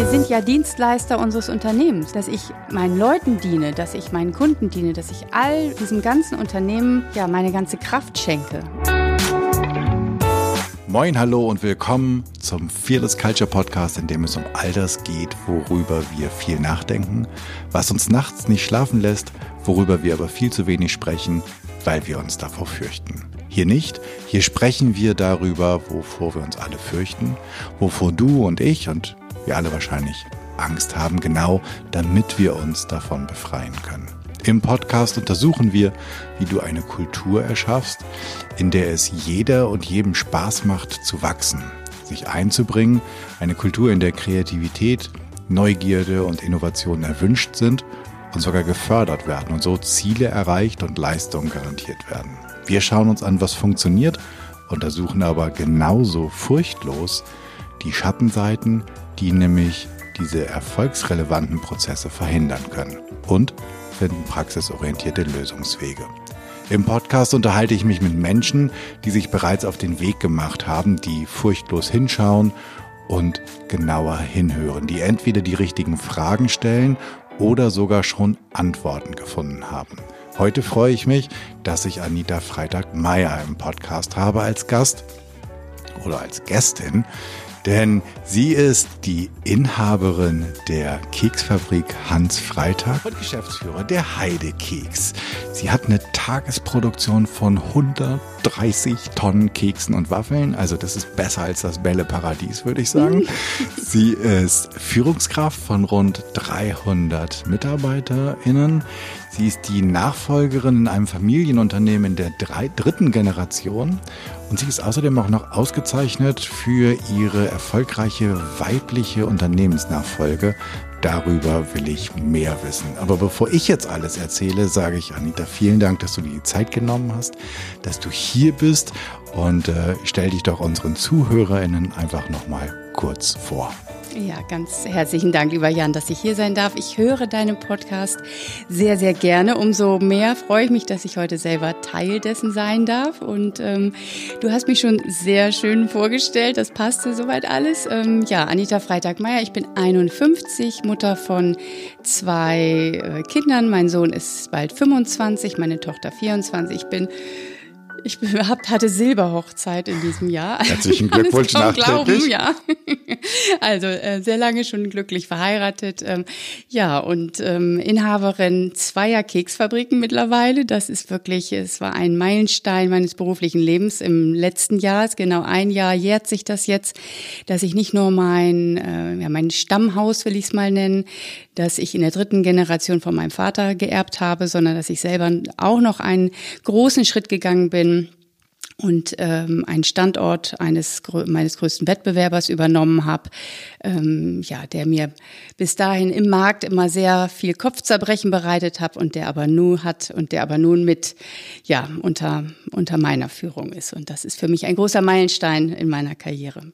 Wir sind ja Dienstleister unseres Unternehmens, dass ich meinen Leuten diene, dass ich meinen Kunden diene, dass ich all diesem ganzen Unternehmen ja meine ganze Kraft schenke. Moin, hallo und willkommen zum Fearless Culture Podcast, in dem es um all das geht, worüber wir viel nachdenken, was uns nachts nicht schlafen lässt, worüber wir aber viel zu wenig sprechen, weil wir uns davor fürchten. Hier nicht, hier sprechen wir darüber, wovor wir uns alle fürchten, wovor du und ich und wir alle wahrscheinlich Angst haben, genau damit wir uns davon befreien können. Im Podcast untersuchen wir, wie du eine Kultur erschaffst, in der es jeder und jedem Spaß macht zu wachsen, sich einzubringen, eine Kultur, in der Kreativität, Neugierde und Innovation erwünscht sind und sogar gefördert werden und so Ziele erreicht und Leistungen garantiert werden. Wir schauen uns an, was funktioniert, untersuchen aber genauso furchtlos die Schattenseiten, die nämlich diese erfolgsrelevanten Prozesse verhindern können und finden praxisorientierte Lösungswege. Im Podcast unterhalte ich mich mit Menschen, die sich bereits auf den Weg gemacht haben, die furchtlos hinschauen und genauer hinhören, die entweder die richtigen Fragen stellen oder sogar schon Antworten gefunden haben. Heute freue ich mich, dass ich Anita Freitag-Meyer im Podcast habe als Gast oder als Gästin denn sie ist die Inhaberin der Keksfabrik Hans Freitag und Geschäftsführer der Heide Keks. Sie hat eine Tagesproduktion von 130 Tonnen Keksen und Waffeln, also das ist besser als das Bälleparadies, würde ich sagen. sie ist Führungskraft von rund 300 MitarbeiterInnen. Sie ist die Nachfolgerin in einem Familienunternehmen der drei, dritten Generation und sie ist außerdem auch noch ausgezeichnet für ihre erfolgreiche weibliche Unternehmensnachfolge. Darüber will ich mehr wissen. Aber bevor ich jetzt alles erzähle, sage ich Anita, vielen Dank, dass du dir die Zeit genommen hast, dass du hier bist und äh, stell dich doch unseren ZuhörerInnen einfach nochmal kurz vor. Ja, ganz herzlichen Dank, lieber Jan, dass ich hier sein darf. Ich höre deinen Podcast sehr, sehr gerne. Umso mehr freue ich mich, dass ich heute selber Teil dessen sein darf. Und ähm, du hast mich schon sehr schön vorgestellt. Das passte soweit alles. Ähm, ja, Anita Freitag-Meyer, ich bin 51, Mutter von zwei äh, Kindern. Mein Sohn ist bald 25, meine Tochter 24. Ich bin ich hatte Silberhochzeit in diesem Jahr. Herzlichen Glückwunsch nachträglich. Glauben, ja. Also äh, sehr lange schon glücklich verheiratet. Ähm, ja, und ähm, Inhaberin zweier Keksfabriken mittlerweile. Das ist wirklich, es war ein Meilenstein meines beruflichen Lebens im letzten Jahr. Genau ein Jahr jährt sich das jetzt, dass ich nicht nur mein, äh, ja, mein Stammhaus, will ich es mal nennen, dass ich in der dritten Generation von meinem Vater geerbt habe, sondern dass ich selber auch noch einen großen Schritt gegangen bin und ähm, einen Standort eines meines größten Wettbewerbers übernommen habe, ähm, ja, der mir bis dahin im Markt immer sehr viel Kopfzerbrechen bereitet hat und der aber nun hat und der aber nun mit ja unter unter meiner Führung ist und das ist für mich ein großer Meilenstein in meiner Karriere.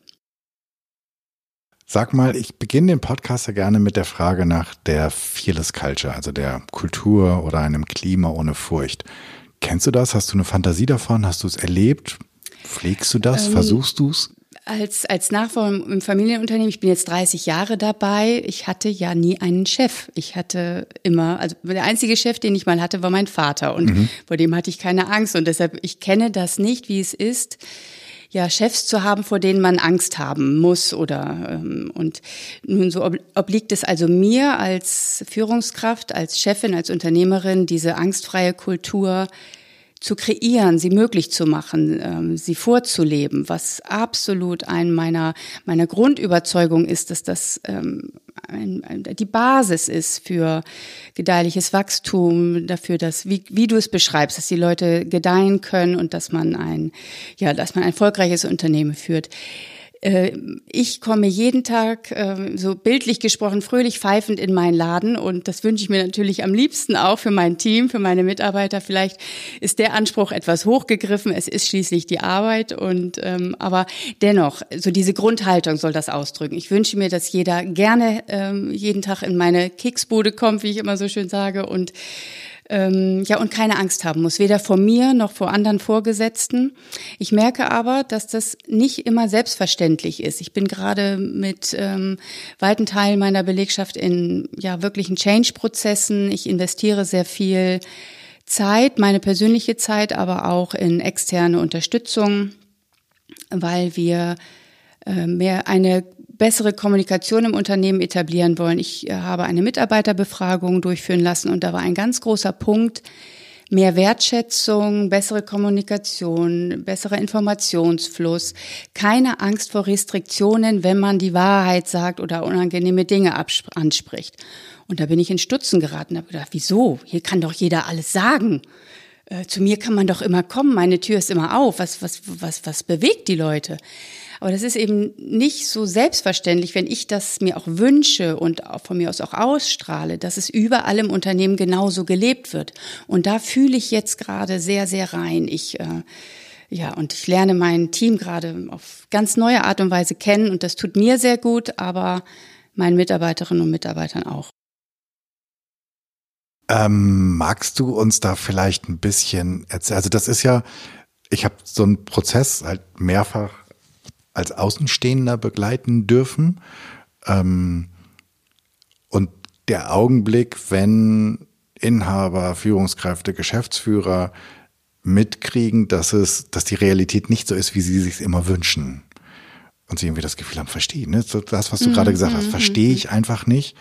Sag mal, ich beginne den Podcast ja gerne mit der Frage nach der Fearless Culture, also der Kultur oder einem Klima ohne Furcht. Kennst du das? Hast du eine Fantasie davon? Hast du es erlebt? Pflegst du das? Ähm, Versuchst du es? Als, als Nachfolger im Familienunternehmen, ich bin jetzt 30 Jahre dabei, ich hatte ja nie einen Chef. Ich hatte immer, also der einzige Chef, den ich mal hatte, war mein Vater und mhm. vor dem hatte ich keine Angst und deshalb, ich kenne das nicht, wie es ist, ja, Chefs zu haben, vor denen man Angst haben muss oder ähm, und nun so obliegt es also mir als Führungskraft, als Chefin, als Unternehmerin, diese angstfreie Kultur zu kreieren, sie möglich zu machen, ähm, sie vorzuleben, was absolut ein meiner meiner Grundüberzeugung ist, dass das ähm, ein, ein, die Basis ist für gedeihliches Wachstum, dafür, dass wie, wie du es beschreibst, dass die Leute gedeihen können und dass man ein ja, dass man ein erfolgreiches Unternehmen führt. Äh, ich komme jeden Tag, äh, so bildlich gesprochen, fröhlich pfeifend in meinen Laden und das wünsche ich mir natürlich am liebsten auch für mein Team, für meine Mitarbeiter. Vielleicht ist der Anspruch etwas hochgegriffen, es ist schließlich die Arbeit und ähm, aber dennoch, so diese Grundhaltung soll das ausdrücken. Ich wünsche mir, dass jeder gerne ähm, jeden Tag in meine Keksbude kommt, wie ich immer so schön sage und ähm, ja, und keine Angst haben muss, weder vor mir noch vor anderen Vorgesetzten. Ich merke aber, dass das nicht immer selbstverständlich ist. Ich bin gerade mit ähm, weiten Teilen meiner Belegschaft in ja wirklichen Change-Prozessen. Ich investiere sehr viel Zeit, meine persönliche Zeit, aber auch in externe Unterstützung, weil wir äh, mehr eine bessere Kommunikation im Unternehmen etablieren wollen. Ich äh, habe eine Mitarbeiterbefragung durchführen lassen und da war ein ganz großer Punkt, mehr Wertschätzung, bessere Kommunikation, besserer Informationsfluss, keine Angst vor Restriktionen, wenn man die Wahrheit sagt oder unangenehme Dinge anspricht. Und da bin ich in Stutzen geraten, habe gedacht, wieso? Hier kann doch jeder alles sagen. Äh, zu mir kann man doch immer kommen, meine Tür ist immer auf. Was, was, was, was bewegt die Leute? Aber das ist eben nicht so selbstverständlich, wenn ich das mir auch wünsche und auch von mir aus auch ausstrahle, dass es überall im Unternehmen genauso gelebt wird. Und da fühle ich jetzt gerade sehr, sehr rein. Ich, äh, ja, und ich lerne mein Team gerade auf ganz neue Art und Weise kennen und das tut mir sehr gut, aber meinen Mitarbeiterinnen und Mitarbeitern auch. Ähm, magst du uns da vielleicht ein bisschen erzählen? Also das ist ja, ich habe so einen Prozess halt mehrfach als Außenstehender begleiten dürfen. Ähm, und der Augenblick, wenn Inhaber, Führungskräfte, Geschäftsführer mitkriegen, dass es, dass die Realität nicht so ist, wie sie sich immer wünschen. Und sie irgendwie das Gefühl haben, verstehen. Ne? So das, was du mhm. gerade gesagt hast, mhm, verstehe ich mhm. einfach nicht.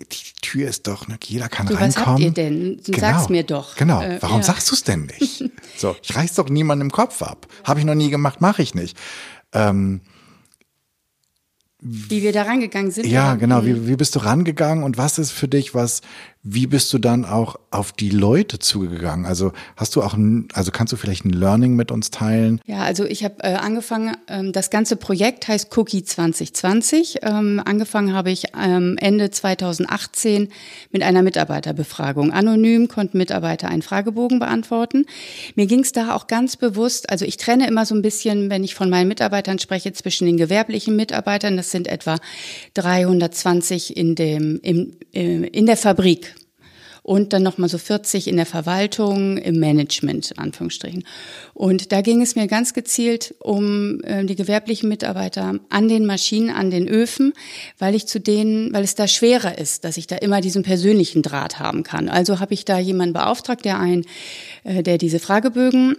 Die Tür ist doch, ne? jeder kann du, reinkommen. Was habt ihr denn? Genau. Sag's mir doch. Genau. Äh, Warum ja. sagst du es denn nicht? so, ich reiß doch niemanden im Kopf ab. Habe ich noch nie gemacht, mache ich nicht. Ähm, wie wir da rangegangen sind. Ja, genau. Wie, wie bist du rangegangen und was ist für dich, was wie bist du dann auch auf die Leute zugegangen? Also hast du auch, ein, also kannst du vielleicht ein Learning mit uns teilen? Ja, also ich habe äh, angefangen, ähm, das ganze Projekt heißt Cookie 2020. Ähm, angefangen habe ich ähm, Ende 2018 mit einer Mitarbeiterbefragung. Anonym konnten Mitarbeiter einen Fragebogen beantworten. Mir ging es da auch ganz bewusst, also ich trenne immer so ein bisschen, wenn ich von meinen Mitarbeitern spreche, zwischen den gewerblichen Mitarbeitern, das sind etwa 320 in, dem, im, äh, in der Fabrik und dann nochmal so 40 in der Verwaltung, im Management, Anführungsstrichen. Und da ging es mir ganz gezielt um äh, die gewerblichen Mitarbeiter an den Maschinen, an den Öfen, weil ich zu denen, weil es da schwerer ist, dass ich da immer diesen persönlichen Draht haben kann. Also habe ich da jemanden beauftragt, der ein, äh, der diese Fragebögen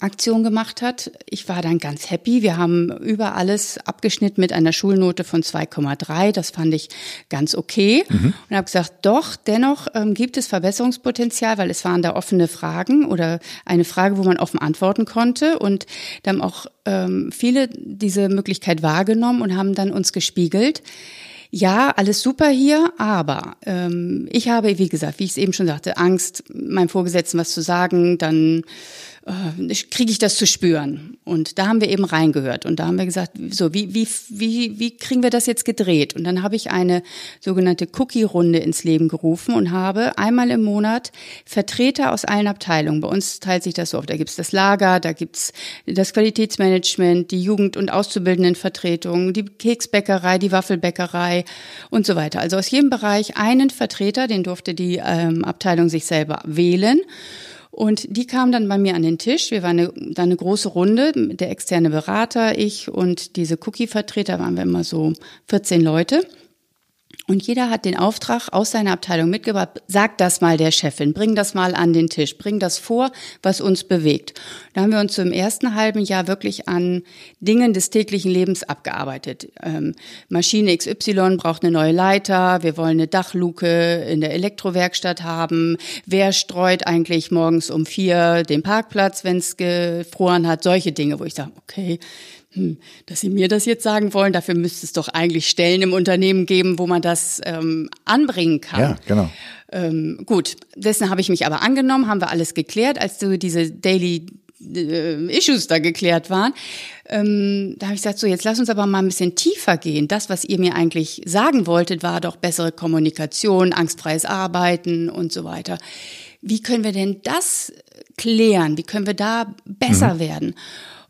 Aktion gemacht hat. Ich war dann ganz happy. Wir haben über alles abgeschnitten mit einer Schulnote von 2,3. Das fand ich ganz okay. Mhm. Und habe gesagt, doch, dennoch ähm, gibt es Verbesserungspotenzial, weil es waren da offene Fragen oder eine Frage, wo man offen antworten konnte. Und da haben auch ähm, viele diese Möglichkeit wahrgenommen und haben dann uns gespiegelt. Ja, alles super hier, aber ähm, ich habe, wie gesagt, wie ich es eben schon sagte, Angst, meinem Vorgesetzten was zu sagen, dann äh, kriege ich das zu spüren. Und da haben wir eben reingehört und da haben wir gesagt, so wie wie wie wie kriegen wir das jetzt gedreht? Und dann habe ich eine sogenannte Cookie-Runde ins Leben gerufen und habe einmal im Monat Vertreter aus allen Abteilungen. Bei uns teilt sich das so auf. Da gibt's das Lager, da gibt's das Qualitätsmanagement, die Jugend- und Auszubildendenvertretung, die Keksbäckerei, die Waffelbäckerei und so weiter. Also aus jedem Bereich einen Vertreter, den durfte die ähm, Abteilung sich selber wählen. Und die kam dann bei mir an den Tisch. Wir waren eine, da eine große Runde, der externe Berater, ich und diese Cookie-Vertreter waren wir immer so 14 Leute. Und jeder hat den Auftrag aus seiner Abteilung mitgebracht, sag das mal der Chefin, bring das mal an den Tisch, bring das vor, was uns bewegt. Da haben wir uns so im ersten halben Jahr wirklich an Dingen des täglichen Lebens abgearbeitet. Ähm, Maschine XY braucht eine neue Leiter, wir wollen eine Dachluke in der Elektrowerkstatt haben, wer streut eigentlich morgens um vier den Parkplatz, wenn es gefroren hat, solche Dinge, wo ich sage, okay, hm, dass Sie mir das jetzt sagen wollen, dafür müsste es doch eigentlich Stellen im Unternehmen geben, wo man das ähm, anbringen kann. Ja, genau. Ähm, gut, dessen habe ich mich aber angenommen, haben wir alles geklärt, als so diese Daily äh, Issues da geklärt waren. Ähm, da habe ich gesagt, so jetzt lass uns aber mal ein bisschen tiefer gehen. Das, was ihr mir eigentlich sagen wolltet, war doch bessere Kommunikation, angstfreies Arbeiten und so weiter. Wie können wir denn das klären? Wie können wir da besser mhm. werden?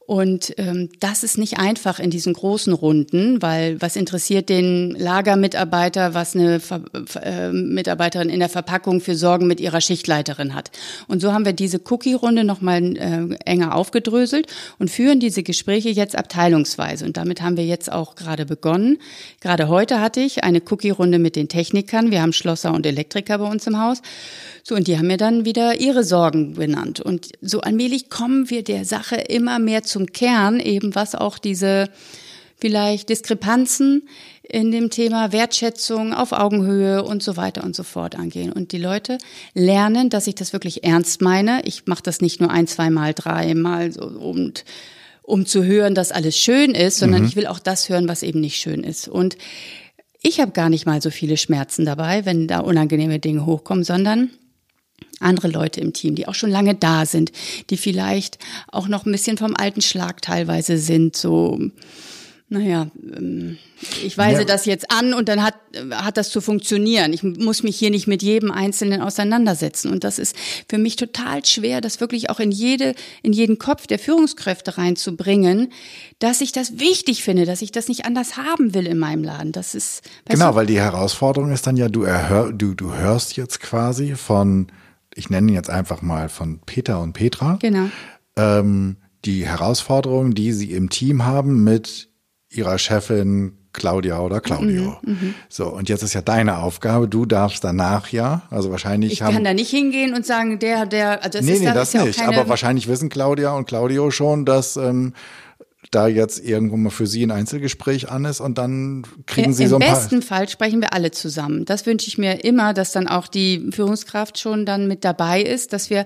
Und ähm, das ist nicht einfach in diesen großen Runden, weil was interessiert den Lagermitarbeiter, was eine Ver äh, Mitarbeiterin in der Verpackung für Sorgen mit ihrer Schichtleiterin hat. Und so haben wir diese Cookie-Runde nochmal äh, enger aufgedröselt und führen diese Gespräche jetzt abteilungsweise. Und damit haben wir jetzt auch gerade begonnen. Gerade heute hatte ich eine Cookie-Runde mit den Technikern. Wir haben Schlosser und Elektriker bei uns im Haus. So, und die haben mir dann wieder ihre Sorgen benannt. Und so allmählich kommen wir der Sache immer mehr zum Kern, eben was auch diese vielleicht Diskrepanzen in dem Thema Wertschätzung auf Augenhöhe und so weiter und so fort angehen. Und die Leute lernen, dass ich das wirklich ernst meine. Ich mache das nicht nur ein, zweimal, dreimal so, und um zu hören, dass alles schön ist, sondern mhm. ich will auch das hören, was eben nicht schön ist. Und ich habe gar nicht mal so viele Schmerzen dabei, wenn da unangenehme Dinge hochkommen, sondern andere Leute im Team, die auch schon lange da sind, die vielleicht auch noch ein bisschen vom alten Schlag teilweise sind, so naja, ähm, ich weise ja. das jetzt an und dann hat, hat das zu funktionieren. Ich muss mich hier nicht mit jedem Einzelnen auseinandersetzen. Und das ist für mich total schwer, das wirklich auch in jede, in jeden Kopf der Führungskräfte reinzubringen, dass ich das wichtig finde, dass ich das nicht anders haben will in meinem Laden. Das ist, genau, du, weil die Herausforderung ist dann ja, du, erhör, du, du hörst jetzt quasi von, ich nenne ihn jetzt einfach mal von Peter und Petra. Genau. Ähm, die Herausforderung, die sie im Team haben mit ihrer Chefin Claudia oder Claudio. Mhm, mhm, so, und jetzt ist ja deine Aufgabe, du darfst danach ja, also wahrscheinlich ich haben. Ich kann da nicht hingehen und sagen, der, der, also das nee, ist, nee, das, das nicht, ja aber wahrscheinlich wissen Claudia und Claudio schon, dass ähm, da jetzt irgendwo mal für Sie ein Einzelgespräch an ist und dann kriegen Sie Im so ein paar. Im besten Fall sprechen wir alle zusammen. Das wünsche ich mir immer, dass dann auch die Führungskraft schon dann mit dabei ist, dass wir,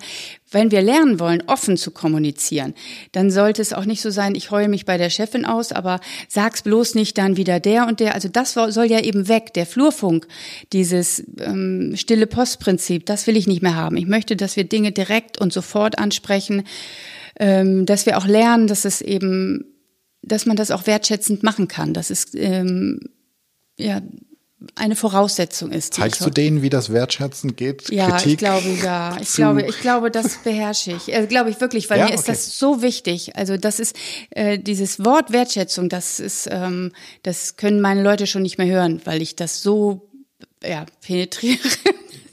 wenn wir lernen wollen, offen zu kommunizieren, dann sollte es auch nicht so sein, ich heule mich bei der Chefin aus, aber sag's bloß nicht dann wieder der und der. Also das soll ja eben weg. Der Flurfunk, dieses ähm, stille Postprinzip, das will ich nicht mehr haben. Ich möchte, dass wir Dinge direkt und sofort ansprechen ähm, dass wir auch lernen, dass es eben, dass man das auch wertschätzend machen kann. Das ist ähm, ja eine Voraussetzung ist. Zeigst du denen, wie das Wertschätzen geht? Ja, Kritik ich glaube ja. Ich glaube, ich glaube, das beherrsche ich. Also, glaube ich wirklich, weil ja? mir ist okay. das so wichtig. Also das ist äh, dieses Wort Wertschätzung. Das ist, ähm, das können meine Leute schon nicht mehr hören, weil ich das so ja penetriere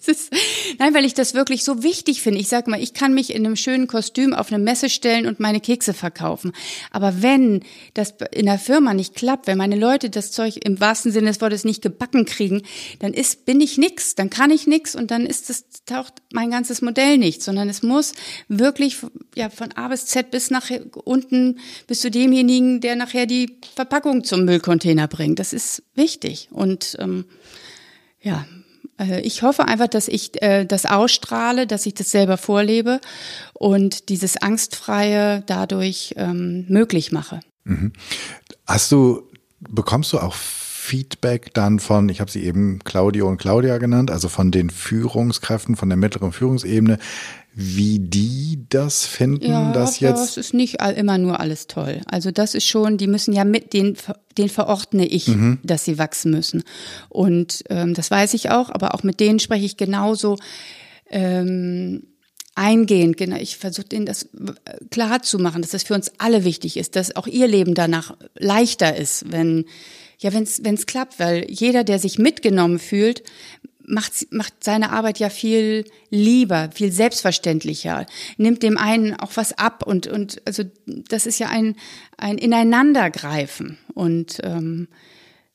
ist, nein, weil ich das wirklich so wichtig finde. Ich sage mal, ich kann mich in einem schönen Kostüm auf eine Messe stellen und meine Kekse verkaufen. Aber wenn das in der Firma nicht klappt, wenn meine Leute das Zeug im wahrsten Sinne des Wortes nicht gebacken kriegen, dann ist, bin ich nix, dann kann ich nix und dann ist das, taucht mein ganzes Modell nicht, sondern es muss wirklich, ja, von A bis Z bis nach unten, bis zu demjenigen, der nachher die Verpackung zum Müllcontainer bringt. Das ist wichtig und, ähm, ja, ich hoffe einfach, dass ich äh, das ausstrahle, dass ich das selber vorlebe und dieses Angstfreie dadurch ähm, möglich mache. Mhm. Hast du, bekommst du auch Feedback dann von, ich habe sie eben Claudio und Claudia genannt, also von den Führungskräften, von der mittleren Führungsebene, wie die das finden, ja, dass jetzt. Das ist nicht immer nur alles toll. Also das ist schon, die müssen ja mit den, den verordne ich, mhm. dass sie wachsen müssen. Und ähm, das weiß ich auch, aber auch mit denen spreche ich genauso. Ähm, eingehend, genau. Ich versuche ihnen das äh, klar zu machen, dass das für uns alle wichtig ist, dass auch ihr Leben danach leichter ist, wenn ja, wenn es klappt, weil jeder, der sich mitgenommen fühlt, macht, macht seine Arbeit ja viel lieber, viel selbstverständlicher, nimmt dem einen auch was ab und, und also das ist ja ein, ein Ineinandergreifen. Und ähm,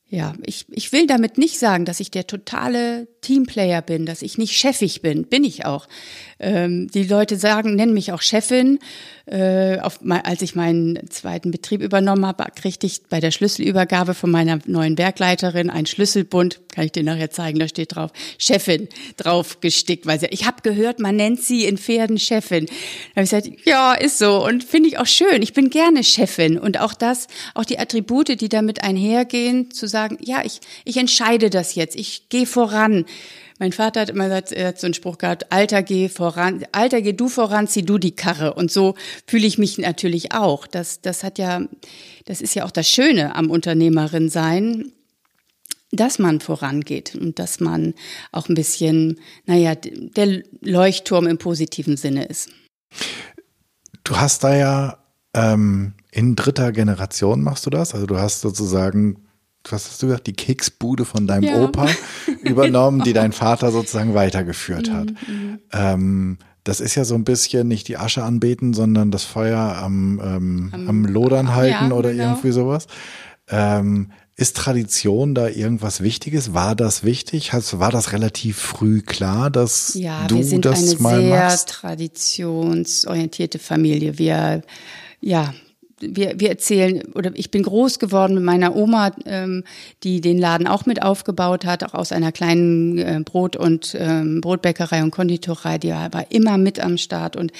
ja, ich, ich will damit nicht sagen, dass ich der totale Teamplayer bin, dass ich nicht chefig bin. Bin ich auch. Ähm, die Leute sagen, nennen mich auch Chefin. Äh, auf, als ich meinen zweiten Betrieb übernommen habe, kriegte ich bei der Schlüsselübergabe von meiner neuen Werkleiterin einen Schlüsselbund, kann ich dir nachher zeigen, da steht drauf, Chefin drauf gestickt, weil sie, ich habe gehört, man nennt sie in Pferden Chefin. Da habe ich gesagt, ja, ist so und finde ich auch schön. Ich bin gerne Chefin und auch das, auch die Attribute, die damit einhergehen, zu sagen, ja, ich, ich entscheide das jetzt, ich gehe voran. Mein Vater hat immer gesagt, er hat so einen Spruch gehabt, Alter, geh voran, Alter, geh du voran, zieh du die Karre. Und so fühle ich mich natürlich auch. Das, das hat ja, das ist ja auch das Schöne am Unternehmerin sein, dass man vorangeht und dass man auch ein bisschen, naja, der Leuchtturm im positiven Sinne ist. Du hast da ja ähm, In dritter Generation machst du das? Also du hast sozusagen, was hast du gesagt, die Keksbude von deinem ja. Opa übernommen, die dein Vater sozusagen weitergeführt hat. Mhm, mhm. Ähm, das ist ja so ein bisschen nicht die Asche anbeten, sondern das Feuer am, ähm, am, am Lodern halten ja, oder genau. irgendwie sowas. Ähm, ist Tradition da irgendwas Wichtiges? War das wichtig? Hast, war das relativ früh klar, dass ja, du das mal machst? Ja, wir sind eine sehr traditionsorientierte Familie. Wir, ja, wir, wir erzählen, oder ich bin groß geworden mit meiner Oma, ähm, die den Laden auch mit aufgebaut hat, auch aus einer kleinen äh, Brot- und ähm, Brotbäckerei und Konditorei, die war immer mit am Start und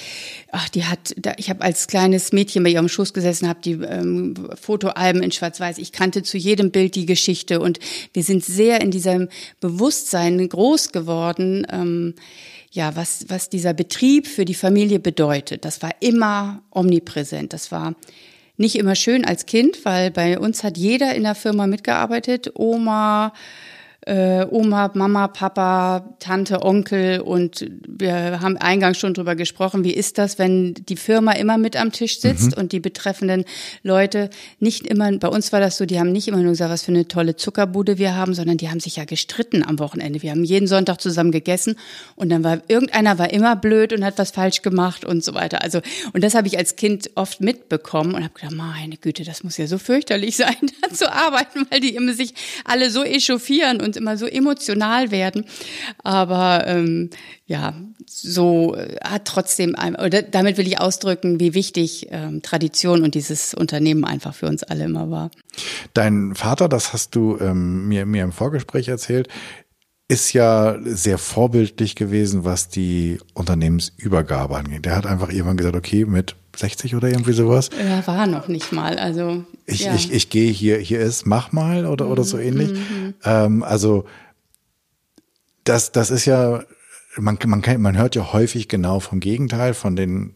ach, die hat, da, ich habe als kleines Mädchen bei ihrem Schoß gesessen, habe die ähm, Fotoalben in Schwarz-Weiß, ich kannte zu jedem Bild die Geschichte und wir sind sehr in diesem Bewusstsein groß geworden, ähm, ja, was, was dieser Betrieb für die Familie bedeutet. Das war immer omnipräsent. Das war nicht immer schön als Kind, weil bei uns hat jeder in der Firma mitgearbeitet. Oma, äh, Oma, Mama, Papa, Tante, Onkel und wir haben eingangs schon drüber gesprochen, wie ist das, wenn die Firma immer mit am Tisch sitzt mhm. und die betreffenden Leute nicht immer, bei uns war das so, die haben nicht immer nur gesagt, was für eine tolle Zuckerbude wir haben, sondern die haben sich ja gestritten am Wochenende. Wir haben jeden Sonntag zusammen gegessen und dann war irgendeiner war immer blöd und hat was falsch gemacht und so weiter. Also und das habe ich als Kind oft mitbekommen und habe gedacht, meine Güte, das muss ja so fürchterlich sein, da zu arbeiten, weil die immer sich alle so echauffieren und und immer so emotional werden. Aber ähm, ja, so äh, hat trotzdem, oder damit will ich ausdrücken, wie wichtig ähm, Tradition und dieses Unternehmen einfach für uns alle immer war. Dein Vater, das hast du ähm, mir, mir im Vorgespräch erzählt, ist ja sehr vorbildlich gewesen, was die Unternehmensübergabe angeht. Der hat einfach irgendwann gesagt, okay, mit 60 oder irgendwie sowas. Ja, war noch nicht mal. Also ich, ja. ich, ich gehe hier, hier ist, mach mal oder, oder so mhm, ähnlich. Mhm. Ähm, also das, das ist ja, man, man, kann, man hört ja häufig genau vom Gegenteil, von den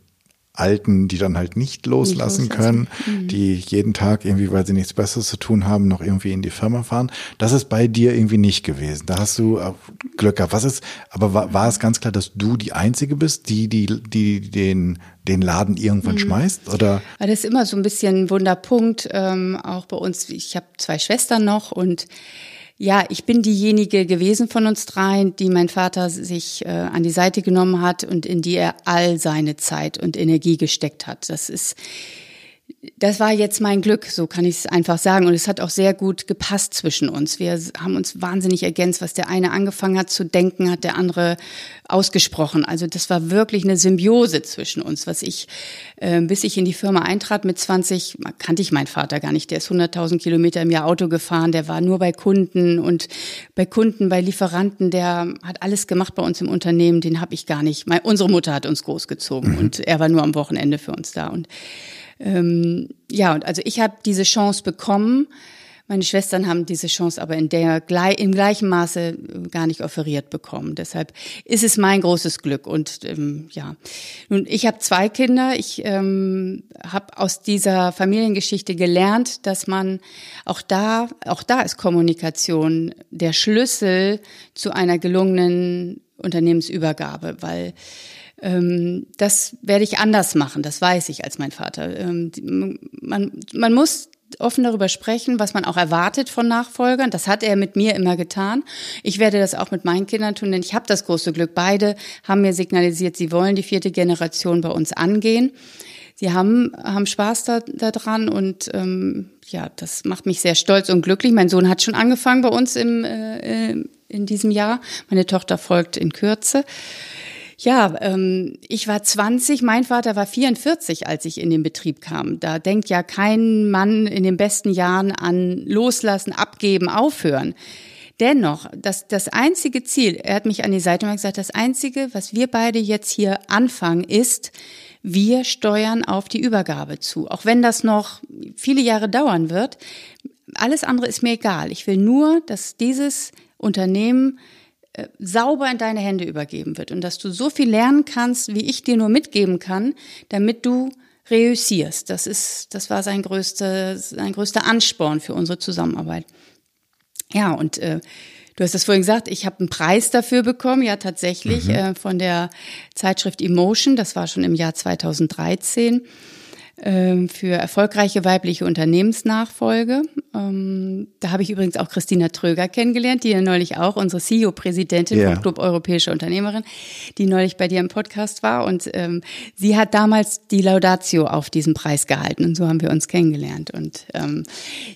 Alten, die dann halt nicht loslassen, nicht loslassen. können, mhm. die jeden Tag irgendwie, weil sie nichts Besseres zu tun haben, noch irgendwie in die Firma fahren. Das ist bei dir irgendwie nicht gewesen. Da hast du Glück gehabt. Was ist, aber war, war es ganz klar, dass du die Einzige bist, die, die, die den, den Laden irgendwann mhm. schmeißt? Oder? Das ist immer so ein bisschen ein Wunderpunkt, ähm, auch bei uns. Ich habe zwei Schwestern noch und ja, ich bin diejenige gewesen von uns dreien, die mein Vater sich äh, an die Seite genommen hat und in die er all seine Zeit und Energie gesteckt hat. Das ist das war jetzt mein Glück, so kann ich es einfach sagen. Und es hat auch sehr gut gepasst zwischen uns. Wir haben uns wahnsinnig ergänzt. Was der eine angefangen hat zu denken, hat der andere ausgesprochen. Also das war wirklich eine Symbiose zwischen uns. Was ich, äh, bis ich in die Firma eintrat mit 20, kannte ich meinen Vater gar nicht. Der ist 100.000 Kilometer im Jahr Auto gefahren. Der war nur bei Kunden und bei Kunden, bei Lieferanten. Der hat alles gemacht bei uns im Unternehmen. Den habe ich gar nicht. Meine, unsere Mutter hat uns großgezogen mhm. und er war nur am Wochenende für uns da. Und ähm, ja, und also ich habe diese Chance bekommen. Meine Schwestern haben diese Chance aber in der im gleichen Maße äh, gar nicht offeriert bekommen. Deshalb ist es mein großes Glück. Und ähm, ja, nun ich habe zwei Kinder. Ich ähm, habe aus dieser Familiengeschichte gelernt, dass man auch da, auch da ist Kommunikation der Schlüssel zu einer gelungenen Unternehmensübergabe, weil das werde ich anders machen, das weiß ich als mein Vater. Ähm, man, man muss offen darüber sprechen, was man auch erwartet von Nachfolgern. Das hat er mit mir immer getan. Ich werde das auch mit meinen Kindern tun, denn ich habe das große Glück. Beide haben mir signalisiert, sie wollen die vierte Generation bei uns angehen. Sie haben, haben Spaß da, da dran und ähm, ja, das macht mich sehr stolz und glücklich. Mein Sohn hat schon angefangen bei uns im, äh, in diesem Jahr. Meine Tochter folgt in Kürze. Ja, ähm, ich war 20, mein Vater war 44, als ich in den Betrieb kam. Da denkt ja kein Mann in den besten Jahren an loslassen, abgeben, aufhören. Dennoch, das, das einzige Ziel, er hat mich an die Seite gesagt, das einzige, was wir beide jetzt hier anfangen, ist, wir steuern auf die Übergabe zu. Auch wenn das noch viele Jahre dauern wird, alles andere ist mir egal. Ich will nur, dass dieses Unternehmen sauber in deine Hände übergeben wird und dass du so viel lernen kannst, wie ich dir nur mitgeben kann, damit du reüssierst. Das ist, das war sein größter, sein größter Ansporn für unsere Zusammenarbeit. Ja, und äh, du hast das vorhin gesagt, ich habe einen Preis dafür bekommen, ja tatsächlich, mhm. äh, von der Zeitschrift Emotion, das war schon im Jahr 2013. ähm, für erfolgreiche weibliche Unternehmensnachfolge. Ähm, da habe ich übrigens auch Christina Tröger kennengelernt, die ja neulich auch unsere CEO-Präsidentin ja. vom Club Europäische Unternehmerin, die neulich bei dir im Podcast war. Und ähm, sie hat damals die Laudatio auf diesen Preis gehalten und so haben wir uns kennengelernt. Und ähm,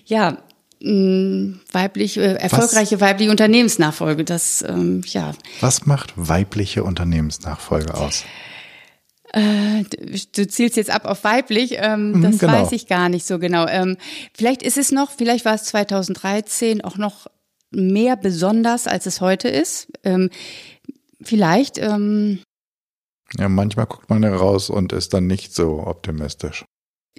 ja, weiblich, äh, erfolgreiche Was? weibliche Unternehmensnachfolge. Das, ähm, ja. Was macht weibliche Unternehmensnachfolge aus? Äh, du zielst jetzt ab auf weiblich, ähm, mhm, das genau. weiß ich gar nicht so genau. Ähm, vielleicht ist es noch, vielleicht war es 2013 auch noch mehr besonders, als es heute ist. Ähm, vielleicht. Ähm, ja, manchmal guckt man heraus und ist dann nicht so optimistisch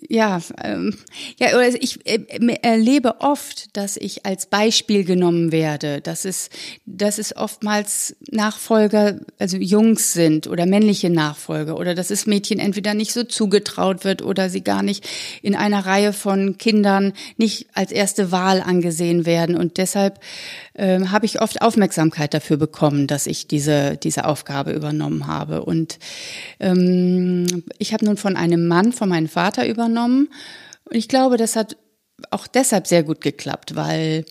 ja, ähm, ja, oder ich äh, erlebe oft, dass ich als Beispiel genommen werde, dass es, dass es oftmals Nachfolger, also Jungs sind oder männliche Nachfolger oder dass es Mädchen entweder nicht so zugetraut wird oder sie gar nicht in einer Reihe von Kindern nicht als erste Wahl angesehen werden. Und deshalb ähm, habe ich oft Aufmerksamkeit dafür bekommen, dass ich diese diese Aufgabe übernommen habe. Und ähm, ich habe nun von einem Mann, von meinem Vater übernommen übernommen. Und ich glaube, das hat auch deshalb sehr gut geklappt, weil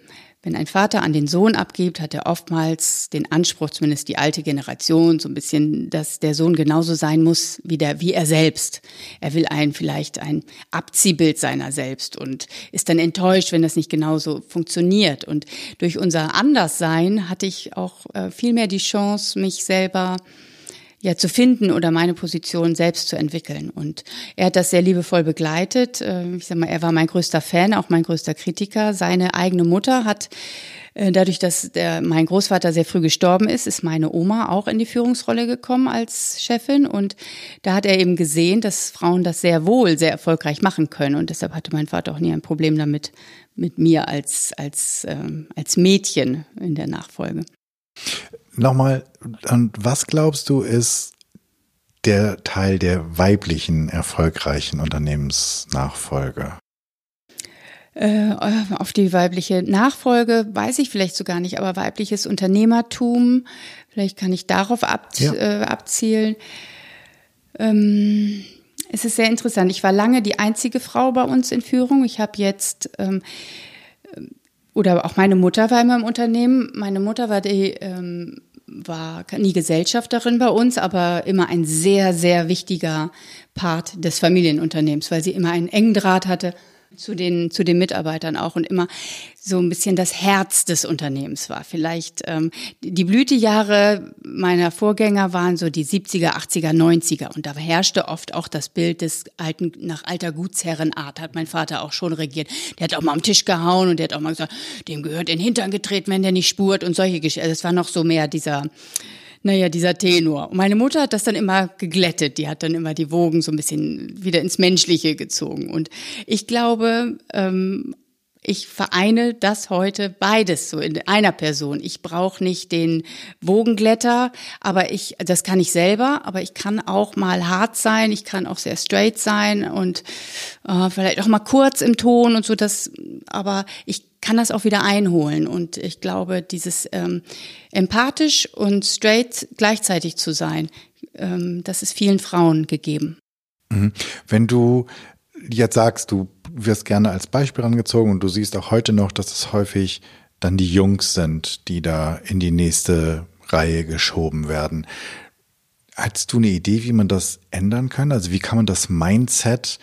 wenn ein Vater an den Sohn abgibt, hat er oftmals den Anspruch, zumindest die alte Generation, so ein bisschen, dass der Sohn genauso sein muss wie der, wie er selbst. Er will ein, vielleicht ein Abziehbild seiner selbst und ist dann enttäuscht, wenn das nicht genauso funktioniert. Und durch unser Anderssein hatte ich auch äh, viel mehr die Chance, mich selber ja zu finden oder meine Position selbst zu entwickeln. Und er hat das sehr liebevoll begleitet. Äh, ich sag mal, er war mein größter Fan, auch mein größter Kritiker. Seine eigene Mutter hat äh, Dadurch, dass der, mein Großvater sehr früh gestorben ist, ist meine Oma auch in die Führungsrolle gekommen als Chefin. Und da hat er eben gesehen, dass Frauen das sehr wohl, sehr erfolgreich machen können. Und deshalb hatte mein Vater auch nie ein Problem damit, mit mir als, als, ähm, als Mädchen in der Nachfolge. Nochmal, und was glaubst du ist der Teil der weiblichen erfolgreichen Unternehmensnachfolge? Äh, auf die weibliche Nachfolge weiß ich vielleicht so gar nicht, aber weibliches Unternehmertum, vielleicht kann ich darauf ab, ja. äh, abzielen. Ähm, es ist sehr interessant. Ich war lange die einzige Frau bei uns in Führung. Ich habe jetzt ähm, oder auch meine Mutter war immer im Unternehmen. Meine Mutter war die ähm, war nie Gesellschafterin bei uns, aber immer ein sehr sehr wichtiger Part des Familienunternehmens, weil sie immer einen engen Draht hatte zu den, zu den Mitarbeitern auch und immer so ein bisschen das Herz des Unternehmens war. Vielleicht ähm, die Blütejahre meiner Vorgänger waren so die 70er, 80er, 90er und da herrschte oft auch das Bild des alten, nach alter Gutsherrenart, hat mein Vater auch schon regiert. Der hat auch mal am Tisch gehauen und der hat auch mal gesagt, dem gehört in den Hintern getreten, wenn der nicht spurt und solche Geschichten. Also es war noch so mehr dieser naja, dieser Tenor. Und meine Mutter hat das dann immer geglättet. Die hat dann immer die Wogen so ein bisschen wieder ins Menschliche gezogen. Und ich glaube, ähm, ich vereine das heute beides so in einer Person. Ich brauche nicht den Wogenglätter, aber ich, das kann ich selber, aber ich kann auch mal hart sein, ich kann auch sehr straight sein und äh, vielleicht auch mal kurz im Ton und so. Das, aber ich kann das auch wieder einholen. Und ich glaube, dieses ähm, empathisch und straight gleichzeitig zu sein, ähm, das ist vielen Frauen gegeben. Mhm. Wenn du jetzt sagst, du wirst gerne als Beispiel angezogen und du siehst auch heute noch, dass es häufig dann die Jungs sind, die da in die nächste Reihe geschoben werden. Hast du eine Idee, wie man das ändern kann? Also wie kann man das Mindset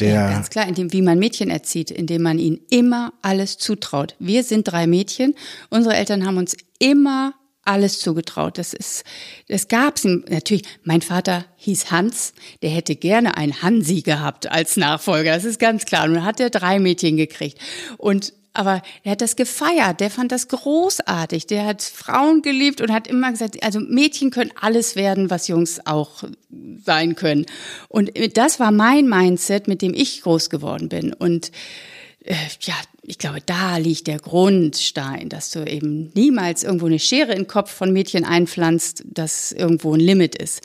der. Ja, ganz klar, indem, wie man Mädchen erzieht, indem man ihnen immer alles zutraut. Wir sind drei Mädchen. Unsere Eltern haben uns immer alles zugetraut. Das ist, das gab's natürlich. Mein Vater hieß Hans, der hätte gerne einen Hansi gehabt als Nachfolger. Das ist ganz klar. Und dann hat er drei Mädchen gekriegt. Und aber er hat das gefeiert, der fand das großartig, der hat Frauen geliebt und hat immer gesagt, also Mädchen können alles werden, was Jungs auch sein können. Und das war mein Mindset, mit dem ich groß geworden bin. Und ja, ich glaube, da liegt der Grundstein, dass du eben niemals irgendwo eine Schere in den Kopf von Mädchen einpflanzt, dass irgendwo ein Limit ist.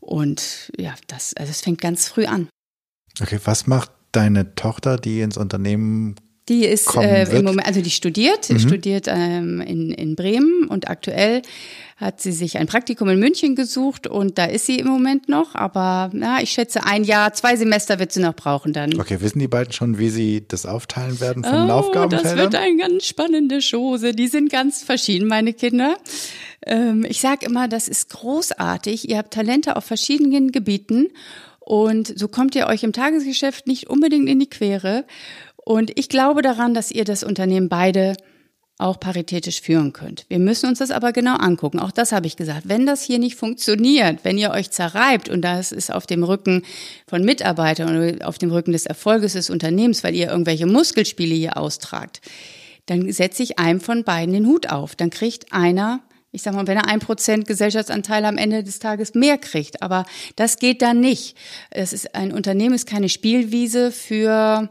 Und ja, das, also es fängt ganz früh an. Okay, was macht deine Tochter, die ins Unternehmen Die ist äh, im Moment, also die studiert, mhm. studiert ähm, in, in Bremen und aktuell hat sie sich ein Praktikum in München gesucht und da ist sie im Moment noch, aber na, ich schätze ein Jahr, zwei Semester wird sie noch brauchen dann. Okay, wissen die beiden schon, wie sie das aufteilen werden von oh, den Aufgabenfeldern? Das wird eine ganz spannende Chose. Die sind ganz verschieden, meine Kinder. Ähm, ich sage immer, das ist großartig. Ihr habt Talente auf verschiedenen Gebieten und so kommt ihr euch im Tagesgeschäft nicht unbedingt in die Quere. Und ich glaube daran, dass ihr das Unternehmen beide auch paritätisch führen könnt. Wir müssen uns das aber genau angucken. Auch das habe ich gesagt. Wenn das hier nicht funktioniert, wenn ihr euch zerreibt und das ist auf dem Rücken von Mitarbeitern oder auf dem Rücken des Erfolges des Unternehmens, weil ihr irgendwelche Muskelspiele hier austragt, dann setze ich einem von beiden den Hut auf. Dann kriegt einer, ich sag mal, wenn er ein Prozent Gesellschaftsanteil am Ende des Tages mehr kriegt. Aber das geht dann nicht. Es ist ein Unternehmen ist keine Spielwiese für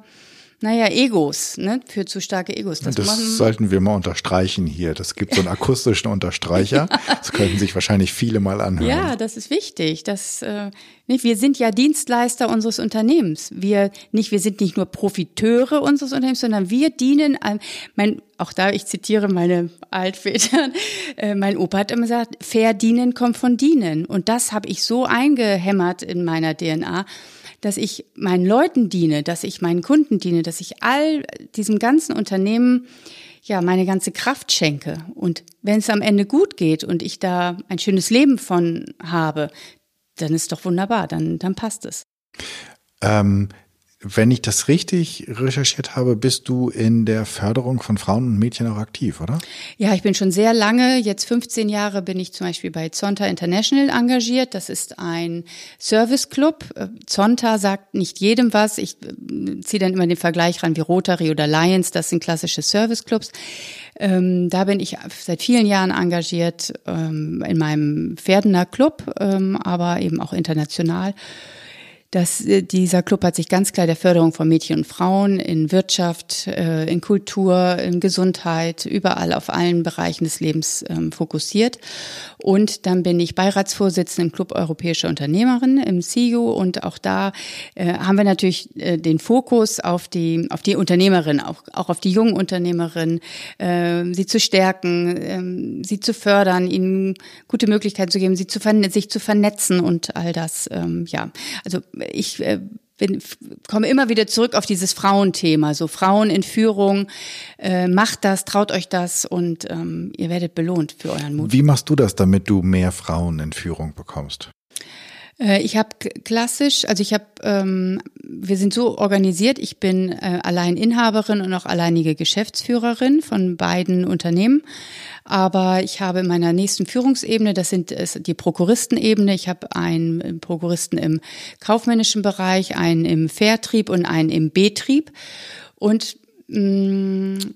naja, Egos, ne? Für zu starke Egos. Das, das sollten wir mal unterstreichen hier. Das gibt so einen akustischen Unterstreicher. Das könnten sich wahrscheinlich viele mal anhören. Ja, das ist wichtig. Das, äh, nicht, wir sind ja Dienstleister unseres Unternehmens. Wir nicht, wir sind nicht nur Profiteure unseres Unternehmens, sondern wir dienen an, mein, auch da, ich zitiere meine Altväter, äh, mein Opa hat immer gesagt, fair dienen kommt von dienen. Und das habe ich so eingehämmert in meiner DNA dass ich meinen Leuten diene, dass ich meinen Kunden diene, dass ich all diesem ganzen Unternehmen ja meine ganze Kraft schenke. Und wenn es am Ende gut geht und ich da ein schönes Leben von habe, dann ist doch wunderbar, dann, dann passt es. Ähm, wenn ich das richtig recherchiert habe, bist du in der Förderung von Frauen und Mädchen auch aktiv, oder? Ja, ich bin schon sehr lange, jetzt 15 Jahre bin ich zum Beispiel bei Zonta International engagiert. Das ist ein Serviceclub. Zonta sagt nicht jedem was. Ich äh, ziehe dann immer den Vergleich ran wie Rotary oder Lions. Das sind klassische Serviceclubs. Ähm, da bin ich seit vielen Jahren engagiert ähm, in meinem Pferdener Club, ähm, aber eben auch international dass äh, dieser Club hat sich ganz klar der Förderung von Mädchen und Frauen in Wirtschaft, äh, in Kultur, in Gesundheit, überall auf allen Bereichen des Lebens ähm, fokussiert. Und dann bin ich Beiratsvorsitzende im Club Europäische Unternehmerin im CIO und auch da äh, haben wir natürlich den Fokus auf die auf die Unternehmerin, auch, auch auf die jungen Unternehmerinnen, sie zu stärken, ähm, sie zu fördern, ihnen gute Möglichkeiten zu geben, sie zu sich zu vernetzen und all das. Ähm, ja, also ich äh, bin, komme immer wieder zurück auf dieses Frauenthema, so Frauen in Führung, äh, macht das, traut euch das und ähm, ihr werdet belohnt für euren Mut. Wie machst du das, damit du mehr Frauen in Führung bekommst? Äh, ich habe klassisch, also ich habe, ähm, wir sind so organisiert, ich bin äh, allein Inhaberin und auch alleinige Geschäftsführerin von beiden Unternehmen. Aber ich habe in meiner nächsten Führungsebene, das sind die Prokuristenebene, ich habe einen Prokuristen im kaufmännischen Bereich, einen im Vertrieb und einen im Betrieb. Und mh, mm,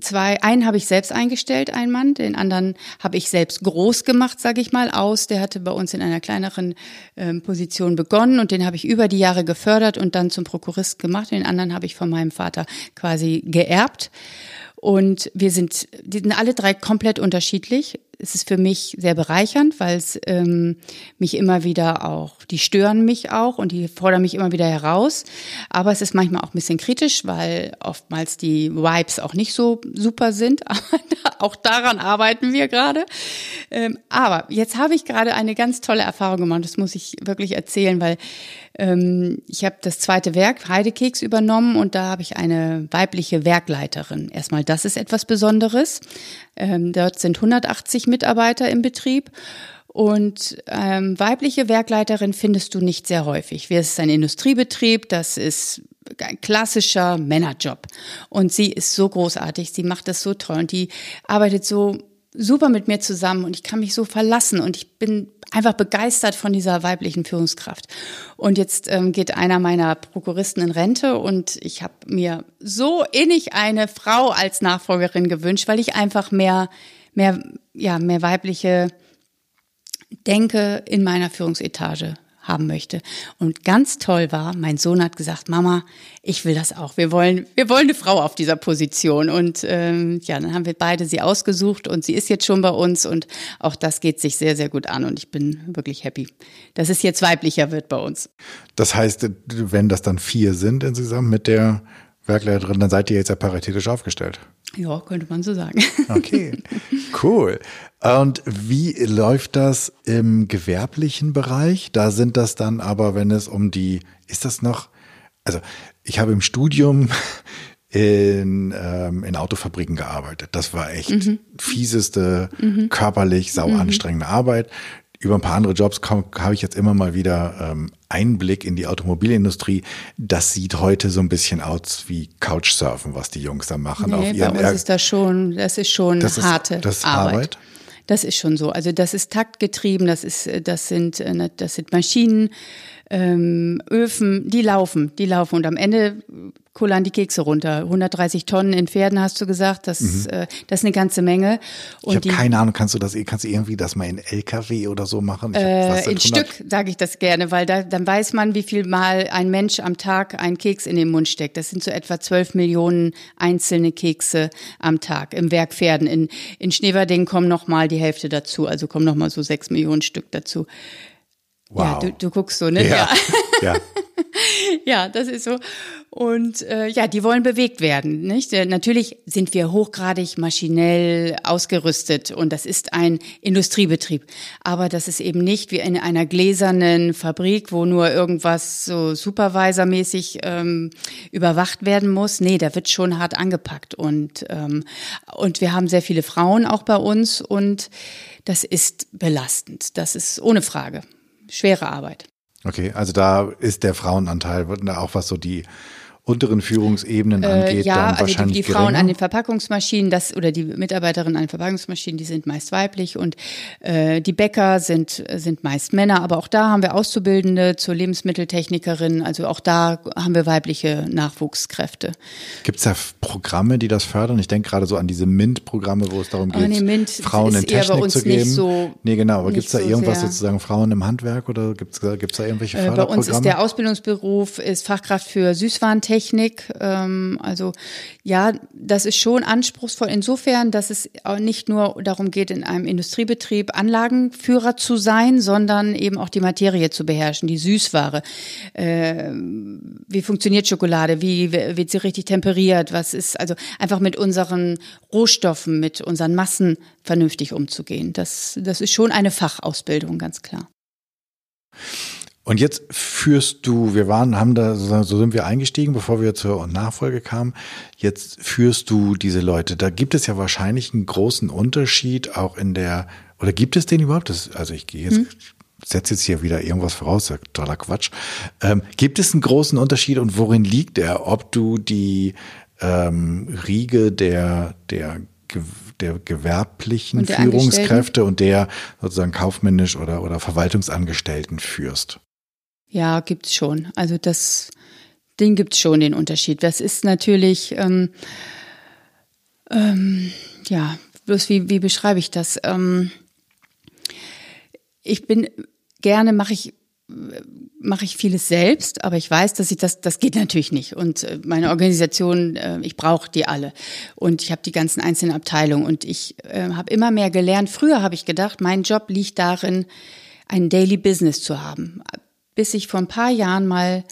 zwei, einen habe ich selbst eingestellt, einen Mann, den anderen habe ich selbst groß gemacht, sage ich mal, aus. Der hatte bei uns in einer kleineren ähm, Position begonnen und den habe ich über die Jahre gefördert und dann zum Prokurist gemacht. Den anderen habe ich von meinem Vater quasi geerbt. Und wir sind, die sind alle drei komplett unterschiedlich. Es ist für mich sehr bereichernd, weil es ähm, mich immer wieder auch, die stören mich auch und die fordern mich immer wieder heraus. Aber es ist manchmal auch ein bisschen kritisch, weil oftmals die Vibes auch nicht so super sind. Auch daran arbeiten wir gerade. Ähm, aber jetzt habe ich gerade eine ganz tolle Erfahrung gemacht. Das muss ich wirklich erzählen, weil ähm, ich habe das zweite Werk Heidekeks übernommen und da habe ich eine weibliche Werkleiterin. Erstmal, das ist etwas Besonderes. Ähm, dort sind 180 Mitarbeiter im Betrieb. Und ähm, weibliche Werkleiterin findest du nicht sehr häufig. Es ist ein Industriebetrieb, das ist ein klassischer Männerjob. Und sie ist so großartig, sie macht das so toll und die arbeitet so super mit mir zusammen und ich kann mich so verlassen und ich bin einfach begeistert von dieser weiblichen Führungskraft. Und jetzt ähm, geht einer meiner Prokuristen in Rente und ich habe mir so innig eine Frau als Nachfolgerin gewünscht, weil ich einfach mehr, mehr, ja, mehr weibliche Denke in meiner Führungsetage haben möchte. Und ganz toll war, mein Sohn hat gesagt, Mama, ich will das auch. Wir wollen, wir wollen eine Frau auf dieser Position. Und ähm, ja, dann haben wir beide sie ausgesucht und sie ist jetzt schon bei uns und auch das geht sich sehr, sehr gut an. Und ich bin wirklich happy, dass es jetzt weiblicher wird bei uns. Das heißt, wenn das dann vier sind insgesamt mit der Werkleiterin, dann seid ihr jetzt ja paritätisch aufgestellt. Ja, könnte man so sagen. Okay, cool. Und wie läuft das im gewerblichen Bereich? Da sind das dann aber, wenn es um die, ist das noch, also ich habe im Studium in, ähm, in Autofabriken gearbeitet. Das war echt mhm. fieseste, mhm. körperlich sau mhm. anstrengende Arbeit. Über ein paar andere Jobs habe ich jetzt immer mal wieder ähm, Einblick in die Automobilindustrie. Das sieht heute so ein bisschen aus wie Couchsurfen, was die Jungs da machen. Nee, auf ihren bei uns ist das schon, das ist schon das harte ist, das Arbeit. Arbeit. Das ist schon so. Also das ist taktgetrieben, das ist, das sind, äh, das sind Maschinen, ähm, Öfen, die laufen, die laufen. Und am Ende kullern die Kekse runter. 130 Tonnen in Pferden, hast du gesagt. Das, mhm. äh, das ist eine ganze Menge. Und ich habe keine Ahnung, kannst du das, kannst du irgendwie das mal in LKW oder so machen? Äh, in Stück sage ich das gerne, weil da, dann weiß man, wie viel mal ein Mensch am Tag einen Keks in den Mund steckt. Das sind so etwa 12 Millionen einzelne Kekse am Tag im Werk Pferden. In, in Schneverding kommen noch mal die Hälfte dazu, also kommen noch mal so 6 Millionen Stück dazu. Wow. Ja, du, du guckst so, ne? Ja. Ja. ja, das ist so. Und äh, ja, die wollen bewegt werden. Nicht? Äh, natürlich sind wir hochgradig maschinell ausgerüstet und das ist ein Industriebetrieb. Aber das ist eben nicht wie in einer gläsernen Fabrik, wo nur irgendwas so supervisormäßig ähm, überwacht werden muss. Nee, da wird schon hart angepackt. Und, ähm, und wir haben sehr viele Frauen auch bei uns und das ist belastend. Das ist ohne Frage schwere Arbeit. Okay, also da ist der Frauenanteil auch was so die unteren Führungsebenen äh, angeht, ja, dann also wahrscheinlich die, die Frauen an den Verpackungsmaschinen, das oder die Mitarbeiterinnen an den Verpackungsmaschinen, die sind meist weiblich und äh, die Bäcker sind sind meist Männer, aber auch da haben wir Auszubildende zur Lebensmitteltechnikerin, also auch da haben wir weibliche Nachwuchskräfte. Gibt es da Programme, die das fördern? Ich denke gerade so an diese MINT-Programme, wo es darum geht, oh, nee, Mint Frauen in Technik zu geben. So, nee, genau, aber gibt es da so irgendwas sehr. sozusagen Frauen im Handwerk oder gibt es da irgendwelche Förderprogramme? Äh, bei uns ist der Ausbildungsberuf ist Fachkraft für Süßwarentechnik Technik. Ähm, also ja, das ist schon anspruchsvoll insofern, dass es auch nicht nur darum geht, in einem Industriebetrieb Anlagenführer zu sein, sondern eben auch die Materie zu beherrschen, die Süßware. Äh, wie funktioniert Schokolade? Wie wird sie richtig temperiert? Was ist also einfach mit unseren Rohstoffen, mit unseren Massen vernünftig umzugehen? Das, das ist schon eine Fachausbildung, ganz klar. Und jetzt führst du, wir waren, haben da, so sind wir eingestiegen, bevor wir zur Nachfolge kamen. Jetzt führst du diese Leute. Da gibt es ja wahrscheinlich einen großen Unterschied auch in der, oder gibt es den überhaupt? Das, also ich gehe jetzt, hm. setze jetzt hier wieder irgendwas voraus, toller Quatsch. Ähm, gibt es einen großen Unterschied und worin liegt der? Ob du die ähm, Riege der, der der gewerblichen und der Führungskräfte und der sozusagen kaufmännisch oder, oder Verwaltungsangestellten führst. Ja, gibt's schon. Also das, den gibt's schon den Unterschied. Das ist natürlich, ähm, ähm, ja, bloß wie, wie beschreibe ich das? Ähm, ich bin gerne mache ich mache ich vieles selbst, aber ich weiß, dass ich das das geht natürlich nicht und äh, meine Organisation äh, ich brauche die alle und ich habe die ganzen einzelnen Abteilungen und ich äh, habe immer mehr gelernt. Früher habe ich gedacht, mein Job liegt darin, ein Daily Business zu haben bis ich vor ein paar Jahren mal,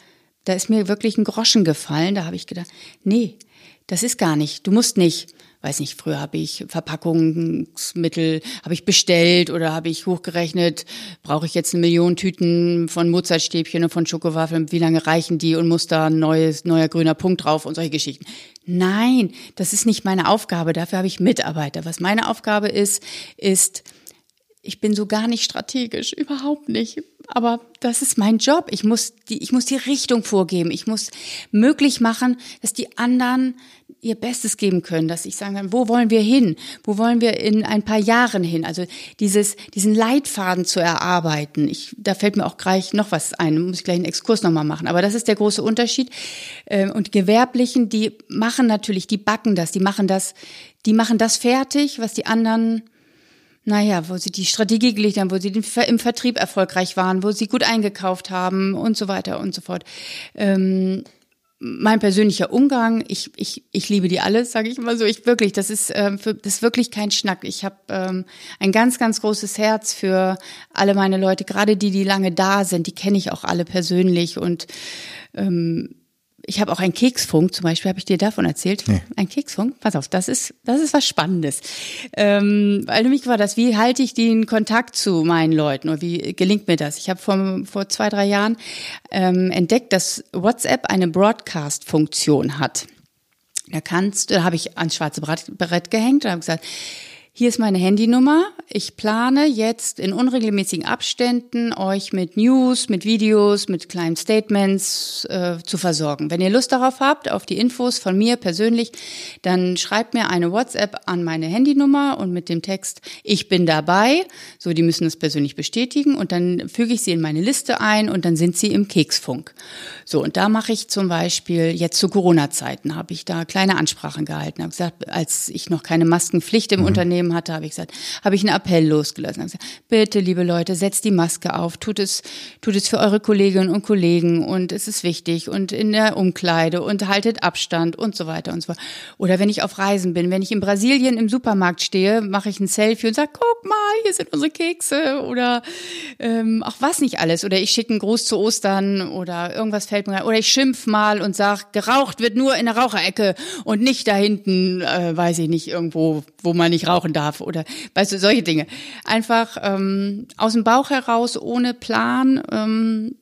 da ist mir wirklich ein Groschen gefallen, da habe ich gedacht, nee, das ist gar nicht, du musst nicht, weiß nicht, früher habe ich Verpackungsmittel, habe ich bestellt oder habe ich hochgerechnet, brauche ich jetzt eine Million Tüten von Mozartstäbchen und von Schokowaffeln, wie lange reichen die und muss da ein neues, neuer grüner Punkt drauf und solche Geschichten. Nein, das ist nicht meine Aufgabe, dafür habe ich Mitarbeiter. Was meine Aufgabe ist, ist, ich bin so gar nicht strategisch, überhaupt nicht. Aber das ist mein Job. Ich muss die, ich muss die Richtung vorgeben. Ich muss möglich machen, dass die anderen ihr Bestes geben können, dass ich sagen kann, wo wollen wir hin? Wo wollen wir in ein paar Jahren hin? Also dieses, diesen Leitfaden zu erarbeiten. Ich, da fällt mir auch gleich noch was ein. Muss ich gleich einen Exkurs nochmal machen. Aber das ist der große Unterschied. Ähm, und Gewerblichen, die machen natürlich, die backen das, die machen das, die machen das fertig, was die anderen naja, wo sie die Strategie gelegt haben, wo sie im Vertrieb erfolgreich waren, wo sie gut eingekauft haben und so weiter und so fort. Ähm, mein persönlicher Umgang, ich, ich, ich liebe die alle, sage ich immer so. Ich wirklich, das ist, äh, für, das ist wirklich kein Schnack. Ich habe ähm, ein ganz, ganz großes Herz für alle meine Leute, gerade die, die lange da sind, die kenne ich auch alle persönlich und ähm, ich habe auch einen Keksfunk, zum Beispiel habe ich dir davon erzählt. Nee. Ein Keksfunk, pass auf, das ist, das ist was Spannendes. Ähm, weil nämlich war das, wie halte ich den Kontakt zu meinen Leuten oder wie gelingt mir das? Ich habe vor, vor zwei, drei Jahren ähm, entdeckt, dass WhatsApp eine Broadcast-Funktion hat. Da kannst, da habe ich ans schwarze Brett gehängt und habe gesagt, hier ist meine Handynummer. Ich plane jetzt in unregelmäßigen Abständen euch mit News, mit Videos, mit kleinen Statements äh, zu versorgen. Wenn ihr Lust darauf habt, auf die Infos von mir persönlich, dann schreibt mir eine WhatsApp an meine Handynummer und mit dem Text Ich bin dabei. So, die müssen das persönlich bestätigen und dann füge ich sie in meine Liste ein und dann sind sie im Keksfunk. So, und da mache ich zum Beispiel jetzt zu Corona-Zeiten habe ich da kleine Ansprachen gehalten. Habe gesagt, als ich noch keine Maskenpflicht im mhm. Unternehmen Unternehmen hatte, habe ich gesagt, habe ich einen Appell losgelassen. Gesagt, bitte, liebe Leute, setzt die Maske auf, tut es, tut es für eure Kolleginnen und Kollegen und es ist wichtig und in der Umkleide und haltet Abstand und so weiter und so fort. Oder wenn ich auf Reisen bin, wenn ich in Brasilien im Supermarkt stehe, mache ich ein Selfie und sage, guck mal, hier sind unsere Kekse oder ähm, auch was nicht alles. Oder ich schicke einen Gruß zu Ostern oder irgendwas fällt mir oder ich schimpf mal und sage, geraucht wird nur in der Raucherecke und nicht da hinten, äh, weiß ich nicht, irgendwo, wo man nicht rauchen darf oder weißt du, solche Dinge. Einfach ähm, aus dem Bauch heraus, ohne Plan, ähm,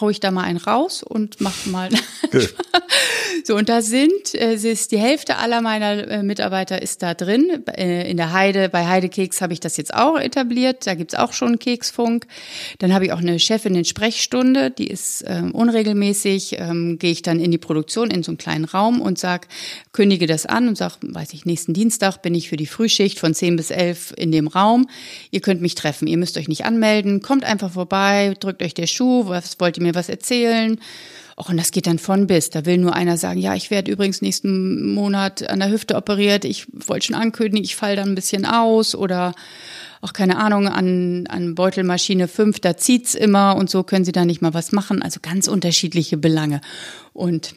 hau ich da mal einen raus und mach mal. so, und da sind, äh, es ist die Hälfte aller meiner äh, Mitarbeiter ist da drin. Äh, in der Heide, bei Heidekeks habe ich das jetzt auch etabliert. Da gibt's auch schon Keksfunk. Dann habe ich auch eine Chefin in Sprechstunde, die ist ähm, unregelmäßig, ähm, gehe ich dann in die Produktion in so einen kleinen Raum und sag, kündige das an und sag, weiß ich, nächsten Dienstag bin ich für die Frühschicht von 10 bis 11 in dem Raum. Ihr könnt mich treffen. Ihr müsst euch nicht anmelden. Kommt einfach vorbei, drückt euch der Schuh. Was wollt ihr mir was erzählen? Och, und das geht dann von bis. Da will nur einer sagen, ja, ich werde übrigens nächsten Monat an der Hüfte operiert. Ich wollte schon ankündigen, ich falle dann ein bisschen aus oder auch keine Ahnung, an, an Beutelmaschine 5, da zieht's immer und so können sie da nicht mal was machen. Also ganz unterschiedliche Belange. Und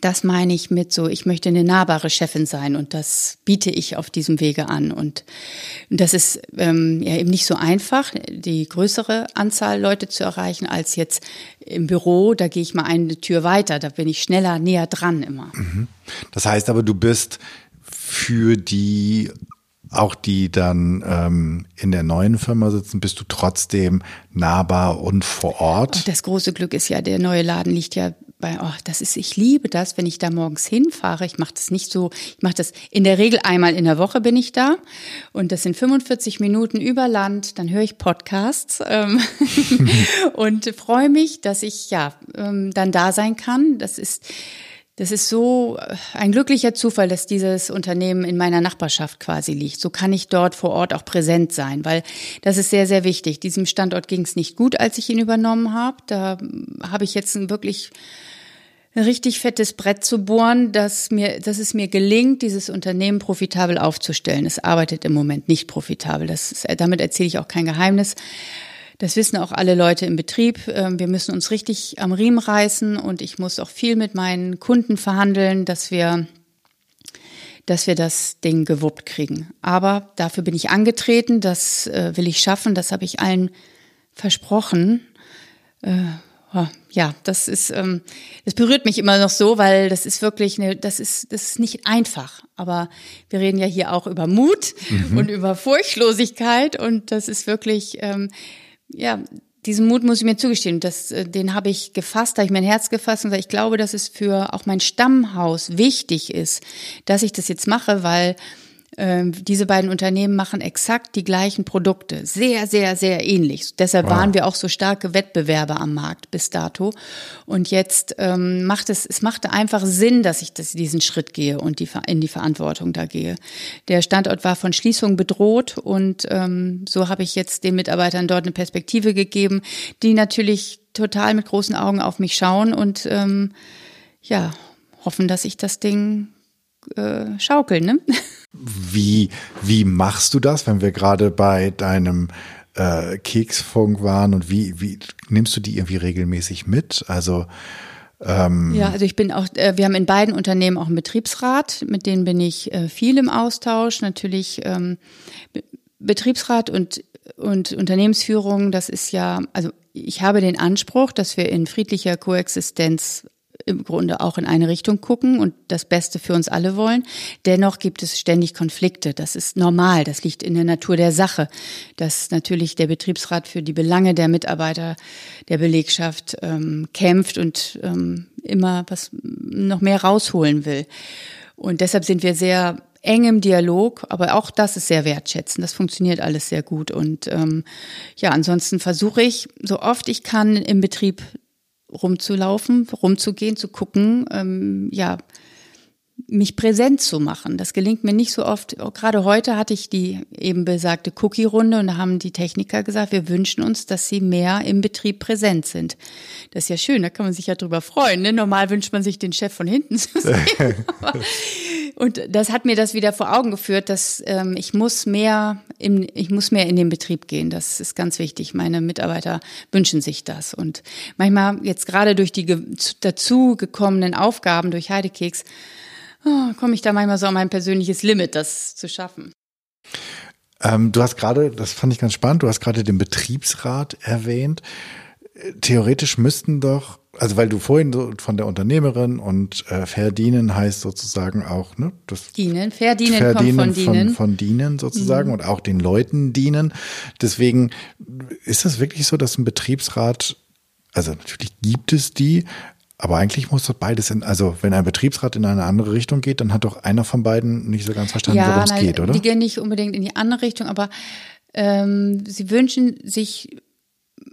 das meine ich mit so, ich möchte eine nahbare Chefin sein und das biete ich auf diesem Wege an. Und das ist ähm, ja eben nicht so einfach, die größere Anzahl Leute zu erreichen, als jetzt im Büro. Da gehe ich mal eine Tür weiter, da bin ich schneller, näher dran immer. Mhm. Das heißt aber, du bist für die auch die dann ähm, in der neuen Firma sitzen, bist du trotzdem nahbar und vor Ort? Und das große Glück ist ja, der neue Laden liegt ja bei, oh, das ist, ich liebe das, wenn ich da morgens hinfahre. Ich mache das nicht so, ich mache das in der Regel einmal in der Woche bin ich da und das sind 45 Minuten über Land. Dann höre ich Podcasts ähm, und freue mich, dass ich ja ähm, dann da sein kann. Das ist das ist so äh, ein glücklicher Zufall, dass dieses Unternehmen in meiner Nachbarschaft quasi liegt. So kann ich dort vor Ort auch präsent sein, weil das ist sehr, sehr wichtig. Diesem Standort ging es nicht gut, als ich ihn übernommen habe. Da habe ich jetzt wirklich richtig fettes Brett zu bohren, dass mir, dass es mir gelingt, dieses Unternehmen profitabel aufzustellen. Es arbeitet im Moment nicht profitabel. Das ist, damit erzähle ich auch kein Geheimnis. Das wissen auch alle Leute im Betrieb. Ähm, wir müssen uns richtig am Riemen reißen und ich muss auch viel mit meinen Kunden verhandeln, dass wir dass wir das Ding gewuppt kriegen. Aber dafür bin ich angetreten, das äh, will ich schaffen, das habe ich allen versprochen. Äh, ja, das ist, ähm, das berührt mich immer noch so, weil das ist wirklich eine, das ist, das ist nicht einfach. Aber wir reden ja hier auch über Mut mhm. und über Furchtlosigkeit und das ist wirklich, ähm, ja, diesen Mut muss ich mir zugestehen. Das, äh, den habe ich gefasst, da habe ich mein Herz gefasst und ich glaube, dass es für auch mein Stammhaus wichtig ist, dass ich das jetzt mache, weil ähm, diese beiden Unternehmen machen exakt die gleichen Produkte, sehr, sehr, sehr ähnlich. Deshalb wow. waren wir auch so starke Wettbewerber am Markt bis dato. Und jetzt ähm, macht es, es machte einfach Sinn, dass ich das, diesen Schritt gehe und die, in die Verantwortung da gehe. Der Standort war von Schließung bedroht und ähm, so habe ich jetzt den Mitarbeitern dort eine Perspektive gegeben, die natürlich total mit großen Augen auf mich schauen und ähm, ja, hoffen, dass ich das Ding äh, schaukeln. Ne? Wie, wie machst du das, wenn wir gerade bei deinem äh, Keksfunk waren und wie, wie nimmst du die irgendwie regelmäßig mit? Also ähm ja, also ich bin auch, äh, wir haben in beiden Unternehmen auch einen Betriebsrat, mit denen bin ich äh, viel im Austausch. Natürlich ähm, Betriebsrat und, und Unternehmensführung, das ist ja, also ich habe den Anspruch, dass wir in friedlicher Koexistenz im Grunde auch in eine Richtung gucken und das Beste für uns alle wollen. Dennoch gibt es ständig Konflikte. Das ist normal. Das liegt in der Natur der Sache, dass natürlich der Betriebsrat für die Belange der Mitarbeiter der Belegschaft ähm, kämpft und ähm, immer was noch mehr rausholen will. Und deshalb sind wir sehr eng im Dialog, aber auch das ist sehr wertschätzend. Das funktioniert alles sehr gut. Und ähm, ja, ansonsten versuche ich, so oft ich kann, im Betrieb rumzulaufen, rumzugehen, zu gucken, ähm, ja, mich präsent zu machen. Das gelingt mir nicht so oft. Gerade heute hatte ich die eben besagte Cookie-Runde und da haben die Techniker gesagt, wir wünschen uns, dass sie mehr im Betrieb präsent sind. Das ist ja schön, da kann man sich ja drüber freuen. Ne? Normal wünscht man sich den Chef von hinten zu sehen. und das hat mir das wieder vor Augen geführt, dass ähm, ich muss mehr im, ich muss mehr in den Betrieb gehen. Das ist ganz wichtig. Meine Mitarbeiter wünschen sich das. Und manchmal jetzt gerade durch die dazu gekommenen Aufgaben durch Heidekeks oh, komme ich da manchmal so an mein persönliches Limit, das zu schaffen. Ähm, du hast gerade, das fand ich ganz spannend, du hast gerade den Betriebsrat erwähnt. Theoretisch müssten doch, also weil du vorhin so von der Unternehmerin und äh, verdienen heißt sozusagen auch, ne? Das dienen, verdienen, verdienen kommt von, von dienen. Von dienen sozusagen mhm. und auch den Leuten dienen. Deswegen ist es wirklich so, dass ein Betriebsrat, also natürlich gibt es die, aber eigentlich muss das beides in, also wenn ein Betriebsrat in eine andere Richtung geht, dann hat doch einer von beiden nicht so ganz verstanden, ja, worum es geht, oder? Die gehen nicht unbedingt in die andere Richtung, aber ähm, sie wünschen sich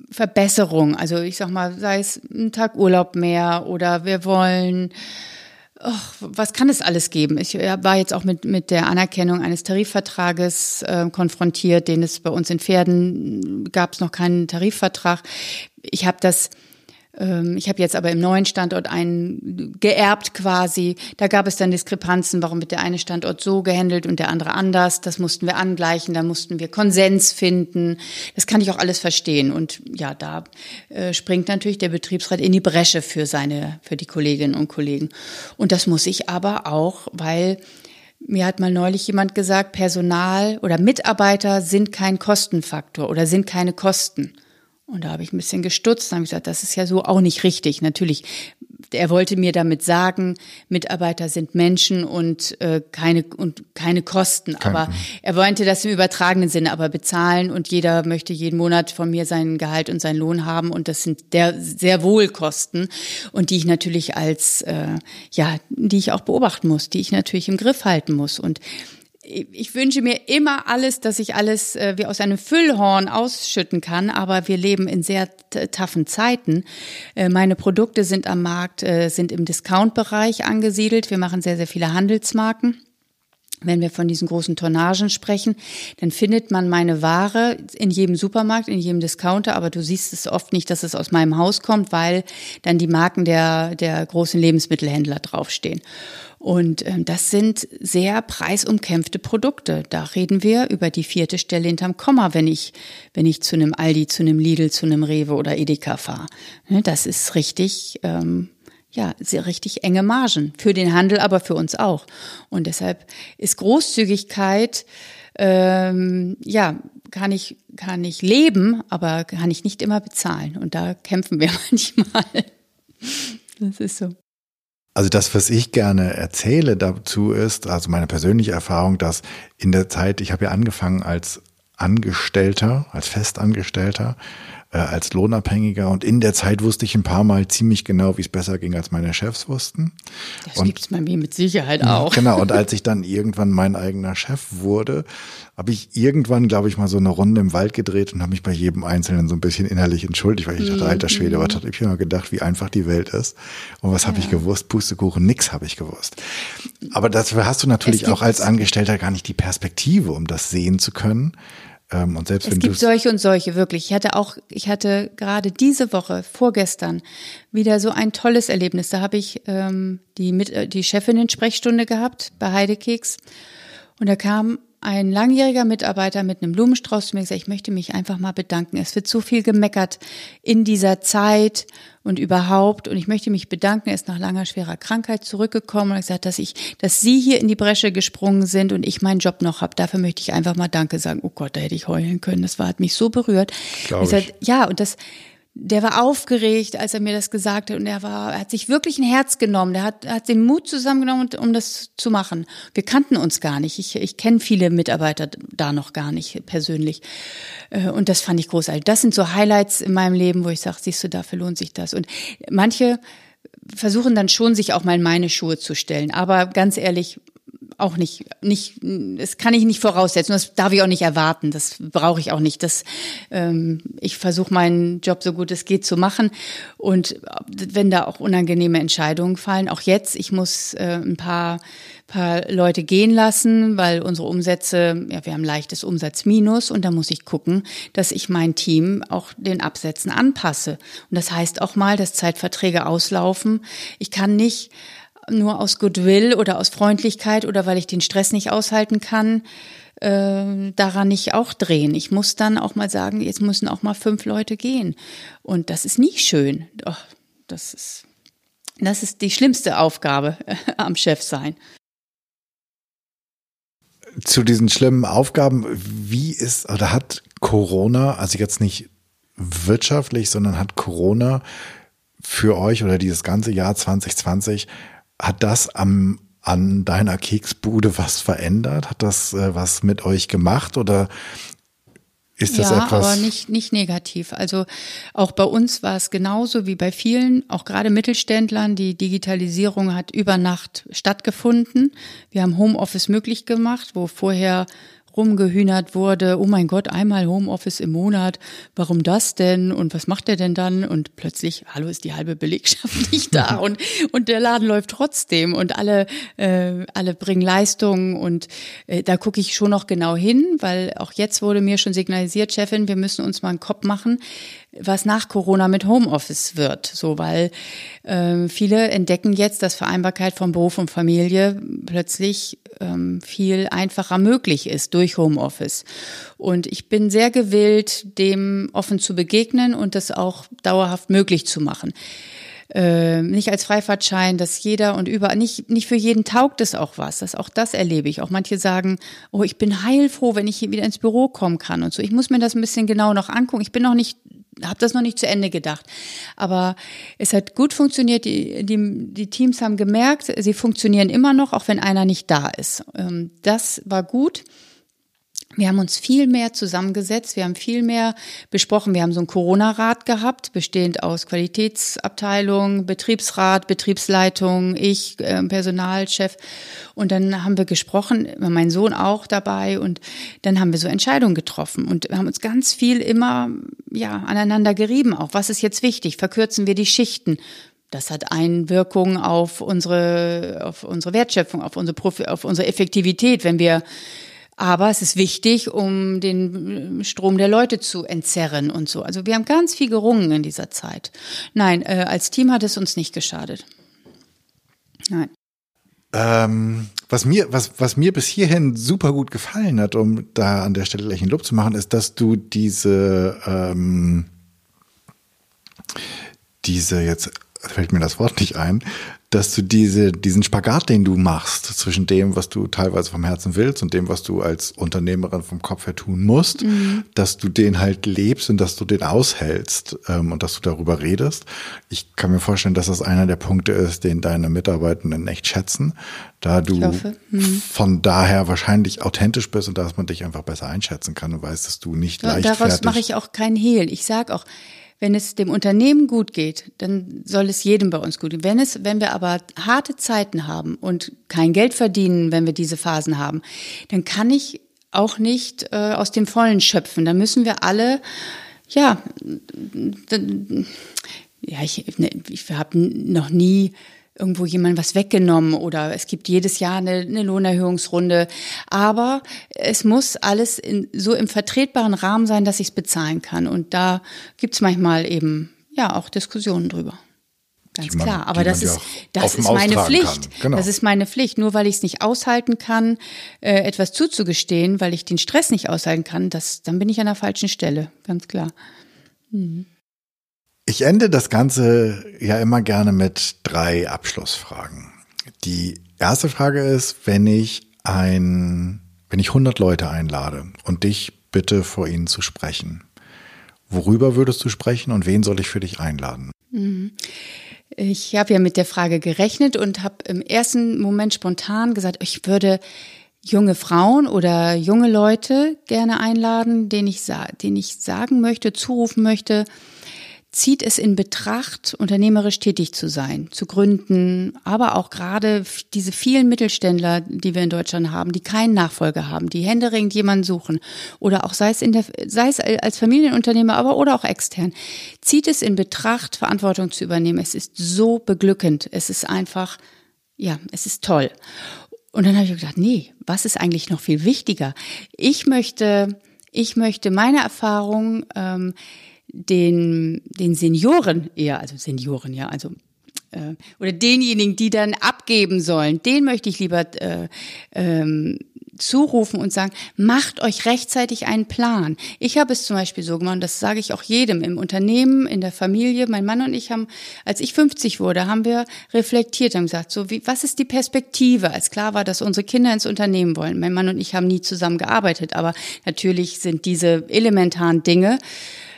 Verbesserung. Also ich sag mal, sei es ein Tag Urlaub mehr oder wir wollen Oh, was kann es alles geben? Ich war jetzt auch mit, mit der Anerkennung eines Tarifvertrages äh, konfrontiert, den es bei uns in Pferden gab es noch keinen Tarifvertrag. Ich habe das ich habe jetzt aber im neuen Standort einen geerbt quasi. Da gab es dann Diskrepanzen, warum wird der eine Standort so gehandelt und der andere anders. Das mussten wir angleichen, da mussten wir Konsens finden. Das kann ich auch alles verstehen. Und ja, da äh, springt natürlich der Betriebsrat in die Bresche für seine, für die Kolleginnen und Kollegen. Und das muss ich aber auch, weil mir hat mal neulich jemand gesagt, Personal oder Mitarbeiter sind kein Kostenfaktor oder sind keine Kosten. Und da habe ich ein bisschen gestutzt und habe gesagt, das ist ja so auch nicht richtig. Natürlich, er wollte mir damit sagen, Mitarbeiter sind Menschen und äh, keine und keine Kosten. Kein, aber er wollte das im übertragenen Sinne aber bezahlen und jeder möchte jeden Monat von mir seinen Gehalt und seinen Lohn haben und das sind der sehr wohl Kosten und die ich natürlich als äh, ja, die ich auch beobachten muss, die ich natürlich im Griff halten muss und ich wünsche mir immer alles, dass ich alles äh, wie aus einem Füllhorn ausschütten kann, aber wir leben in sehr taffen Zeiten. Äh, meine Produkte sind am Markt, äh, sind im Discount-Bereich angesiedelt. Wir machen sehr, sehr viele Handelsmarken. Wenn wir von diesen großen Tonnagen sprechen, dann findet man meine Ware in jedem Supermarkt, in jedem Discounter, aber du siehst es oft nicht, dass es aus meinem Haus kommt, weil dann die Marken der, der großen Lebensmittelhändler draufstehen. Und ähm, das sind sehr preisumkämpfte Produkte. Da reden wir über die vierte Stelle hinterm Komma, wenn ich, wenn ich zu einem Aldi, zu einem Lidl, zu einem Rewe oder Edeka fahre. Ne, das ist richtig, ähm, ja, sehr richtig enge Margen. Für den Handel, aber für uns auch. Und deshalb ist Großzügigkeit, ähm, ja, kann ich, kann ich leben, aber kann ich nicht immer bezahlen. Und da kämpfen wir manchmal. Das ist so. Also das, was ich gerne erzähle dazu ist, also meine persönliche Erfahrung, dass in der Zeit, ich habe ja angefangen als Angestellter, als Festangestellter, äh, als Lohnabhängiger und in der Zeit wusste ich ein paar Mal ziemlich genau, wie es besser ging, als meine Chefs wussten. Das gibt es bei mir mit Sicherheit auch. Genau, und als ich dann irgendwann mein eigener Chef wurde, habe ich irgendwann, glaube ich, mal so eine Runde im Wald gedreht und habe mich bei jedem Einzelnen so ein bisschen innerlich entschuldigt, weil ich dachte, alter Schwede, was hatte ich mir gedacht, wie einfach die Welt ist. Und was habe ja. ich gewusst? Pustekuchen, nix habe ich gewusst. Aber dafür hast du natürlich auch als Angestellter gar nicht die Perspektive, um das sehen zu können. Ähm, und selbst es wenn gibt solche und solche, wirklich. Ich hatte auch, ich hatte gerade diese Woche, vorgestern, wieder so ein tolles Erlebnis. Da habe ich ähm, die, mit, äh, die Chefinnen-Sprechstunde gehabt bei Heidekeks. Und da kam ein langjähriger Mitarbeiter mit einem Blumenstrauß zu mir gesagt, ich möchte mich einfach mal bedanken. Es wird so viel gemeckert in dieser Zeit und überhaupt. Und ich möchte mich bedanken. Er ist nach langer, schwerer Krankheit zurückgekommen und hat gesagt, dass ich, dass Sie hier in die Bresche gesprungen sind und ich meinen Job noch habe. Dafür möchte ich einfach mal Danke sagen. Oh Gott, da hätte ich heulen können. Das war, hat mich so berührt. Ich. Ich. ja, und das, der war aufgeregt, als er mir das gesagt hat und er war, er hat sich wirklich ein Herz genommen, der hat, hat den Mut zusammengenommen, um das zu machen. Wir kannten uns gar nicht. Ich, ich kenne viele Mitarbeiter da noch gar nicht persönlich. Äh, und das fand ich großartig. Das sind so Highlights in meinem Leben, wo ich sage, siehst du, dafür lohnt sich das. Und manche versuchen dann schon, sich auch mal in meine Schuhe zu stellen. Aber ganz ehrlich, auch nicht, nicht, das kann ich nicht voraussetzen, das darf ich auch nicht erwarten, das brauche ich auch nicht. Das, ähm, ich versuche meinen Job so gut es geht zu machen und wenn da auch unangenehme Entscheidungen fallen, auch jetzt, ich muss äh, ein paar, paar Leute gehen lassen, weil unsere Umsätze, ja, wir haben leichtes Umsatzminus und da muss ich gucken, dass ich mein Team auch den Absätzen anpasse. Und das heißt auch mal, dass Zeitverträge auslaufen. Ich kann nicht nur aus Goodwill oder aus Freundlichkeit oder weil ich den Stress nicht aushalten kann, äh, daran nicht auch drehen. Ich muss dann auch mal sagen, jetzt müssen auch mal fünf Leute gehen. Und das ist nie schön. Oh, das ist, das ist die schlimmste Aufgabe am Chef sein. Zu diesen schlimmen Aufgaben, wie ist oder hat Corona, also jetzt nicht wirtschaftlich, sondern hat Corona für euch oder dieses ganze Jahr 2020 hat das am, an deiner Keksbude was verändert? Hat das äh, was mit euch gemacht oder ist das ja, etwas? aber nicht, nicht negativ. Also auch bei uns war es genauso wie bei vielen, auch gerade Mittelständlern. Die Digitalisierung hat über Nacht stattgefunden. Wir haben Homeoffice möglich gemacht, wo vorher rumgehühnert wurde, oh mein Gott, einmal Homeoffice im Monat, warum das denn? Und was macht er denn dann? Und plötzlich, hallo, ist die halbe Belegschaft nicht da. Und, und der Laden läuft trotzdem. Und alle, äh, alle bringen Leistungen und äh, da gucke ich schon noch genau hin, weil auch jetzt wurde mir schon signalisiert, Chefin, wir müssen uns mal einen Kopf machen, was nach Corona mit Homeoffice wird. So, weil äh, viele entdecken jetzt, dass Vereinbarkeit von Beruf und Familie plötzlich ähm, viel einfacher möglich ist durch Homeoffice. Und ich bin sehr gewillt, dem offen zu begegnen und das auch dauerhaft möglich zu machen. Äh, nicht als Freifahrtschein, dass jeder und überall, nicht, nicht für jeden taugt es auch was. Das, auch das erlebe ich. Auch manche sagen, oh, ich bin heilfroh, wenn ich hier wieder ins Büro kommen kann und so. Ich muss mir das ein bisschen genau noch angucken. Ich bin noch nicht habe das noch nicht zu Ende gedacht. Aber es hat gut funktioniert. Die, die, die Teams haben gemerkt, sie funktionieren immer noch, auch wenn einer nicht da ist. Ähm, das war gut. Wir haben uns viel mehr zusammengesetzt, wir haben viel mehr besprochen. Wir haben so einen Corona-Rat gehabt, bestehend aus Qualitätsabteilung, Betriebsrat, Betriebsleitung, ich, äh, Personalchef. Und dann haben wir gesprochen, mein Sohn auch dabei. Und dann haben wir so Entscheidungen getroffen und haben uns ganz viel immer ja aneinander gerieben. Auch was ist jetzt wichtig? Verkürzen wir die Schichten? Das hat Einwirkungen auf unsere, auf unsere Wertschöpfung, auf unsere, Profi, auf unsere Effektivität, wenn wir aber es ist wichtig, um den Strom der Leute zu entzerren und so. Also wir haben ganz viel gerungen in dieser Zeit. Nein, äh, als Team hat es uns nicht geschadet. Nein. Ähm, was mir, was, was mir bis hierhin super gut gefallen hat, um da an der Stelle gleich einen Lob zu machen, ist, dass du diese, ähm, diese jetzt fällt mir das Wort nicht ein, dass du diese, diesen Spagat, den du machst zwischen dem, was du teilweise vom Herzen willst und dem, was du als Unternehmerin vom Kopf her tun musst, mhm. dass du den halt lebst und dass du den aushältst ähm, und dass du darüber redest. Ich kann mir vorstellen, dass das einer der Punkte ist, den deine Mitarbeitenden echt schätzen, da du mhm. von daher wahrscheinlich authentisch bist und dass man dich einfach besser einschätzen kann und weiß, dass du nicht ja, leichtfertig... Daraus mache ich auch keinen Hehl. Ich sag auch, wenn es dem Unternehmen gut geht, dann soll es jedem bei uns gut gehen. Wenn es, wenn wir aber harte Zeiten haben und kein Geld verdienen, wenn wir diese Phasen haben, dann kann ich auch nicht äh, aus dem Vollen schöpfen. Dann müssen wir alle, ja, ja, ich, ne, ich habe noch nie irgendwo jemand was weggenommen oder es gibt jedes Jahr eine, eine Lohnerhöhungsrunde. Aber es muss alles in, so im vertretbaren Rahmen sein, dass ich es bezahlen kann. Und da gibt es manchmal eben ja auch Diskussionen drüber. Ganz man, klar. Aber das ist, das ist meine Pflicht. Genau. Das ist meine Pflicht. Nur weil ich es nicht aushalten kann, äh, etwas zuzugestehen, weil ich den Stress nicht aushalten kann, das, dann bin ich an der falschen Stelle. Ganz klar. Mhm. Ich ende das Ganze ja immer gerne mit drei Abschlussfragen. Die erste Frage ist, wenn ich ein, wenn ich 100 Leute einlade und dich bitte vor ihnen zu sprechen, Worüber würdest du sprechen und wen soll ich für dich einladen? Mhm. Ich habe ja mit der Frage gerechnet und habe im ersten Moment spontan gesagt, ich würde junge Frauen oder junge Leute gerne einladen, denen ich, denen ich sagen möchte, zurufen möchte, zieht es in Betracht, unternehmerisch tätig zu sein, zu gründen, aber auch gerade diese vielen Mittelständler, die wir in Deutschland haben, die keinen Nachfolger haben, die händeringend jemanden suchen oder auch sei es in der, sei es als Familienunternehmer, aber oder auch extern, zieht es in Betracht, Verantwortung zu übernehmen. Es ist so beglückend. Es ist einfach, ja, es ist toll. Und dann habe ich gedacht, nee, was ist eigentlich noch viel wichtiger? Ich möchte, ich möchte meine Erfahrung ähm, den, den Senioren eher, also Senioren, ja, also äh, oder denjenigen, die dann abgeben sollen, den möchte ich lieber äh, ähm, zurufen und sagen, macht euch rechtzeitig einen Plan. Ich habe es zum Beispiel so gemacht, das sage ich auch jedem im Unternehmen, in der Familie. Mein Mann und ich haben, als ich 50 wurde, haben wir reflektiert, haben gesagt, so wie, was ist die Perspektive? Als klar war, dass unsere Kinder ins Unternehmen wollen. Mein Mann und ich haben nie zusammen gearbeitet, aber natürlich sind diese elementaren Dinge,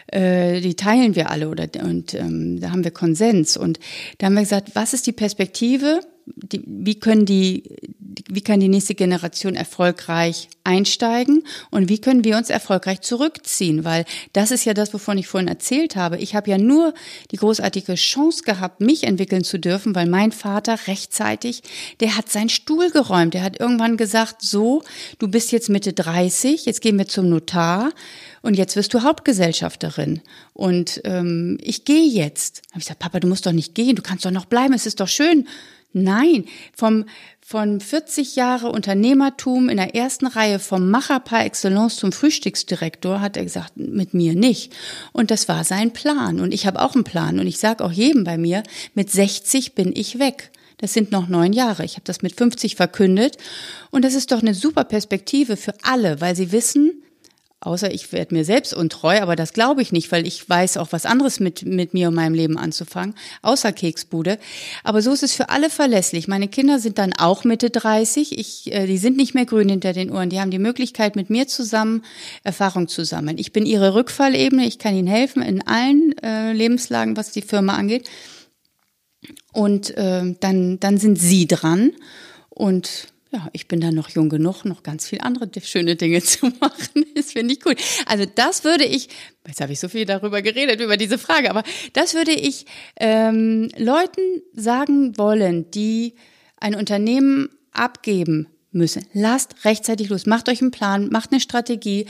äh, die teilen wir alle oder und ähm, da haben wir Konsens und da haben wir gesagt, was ist die Perspektive? Die, wie können die, wie kann die nächste Generation erfolgreich einsteigen und wie können wir uns erfolgreich zurückziehen? Weil das ist ja das, wovon ich vorhin erzählt habe. Ich habe ja nur die großartige Chance gehabt, mich entwickeln zu dürfen, weil mein Vater rechtzeitig, der hat seinen Stuhl geräumt. Der hat irgendwann gesagt, so, du bist jetzt Mitte 30, jetzt gehen wir zum Notar und jetzt wirst du Hauptgesellschafterin und ähm, ich gehe jetzt. Habe ich gesagt, Papa, du musst doch nicht gehen, du kannst doch noch bleiben, es ist doch schön. Nein, vom von 40 Jahre Unternehmertum in der ersten Reihe vom Macher par excellence zum Frühstücksdirektor hat er gesagt, mit mir nicht. Und das war sein Plan. Und ich habe auch einen Plan. Und ich sage auch jedem bei mir, mit 60 bin ich weg. Das sind noch neun Jahre. Ich habe das mit 50 verkündet. Und das ist doch eine super Perspektive für alle, weil sie wissen, Außer ich werde mir selbst untreu, aber das glaube ich nicht, weil ich weiß auch was anderes mit, mit mir und meinem Leben anzufangen, außer Keksbude. Aber so ist es für alle verlässlich. Meine Kinder sind dann auch Mitte 30. Ich, äh, die sind nicht mehr grün hinter den Ohren. Die haben die Möglichkeit, mit mir zusammen Erfahrung zu sammeln. Ich bin ihre Rückfallebene. Ich kann ihnen helfen in allen äh, Lebenslagen, was die Firma angeht. Und äh, dann, dann sind sie dran. Und ja, ich bin dann noch jung genug, noch ganz viel andere schöne Dinge zu machen. Das finde ich cool. Also das würde ich, jetzt habe ich so viel darüber geredet, über diese Frage, aber das würde ich ähm, Leuten sagen wollen, die ein Unternehmen abgeben müssen. Lasst rechtzeitig los, macht euch einen Plan, macht eine Strategie,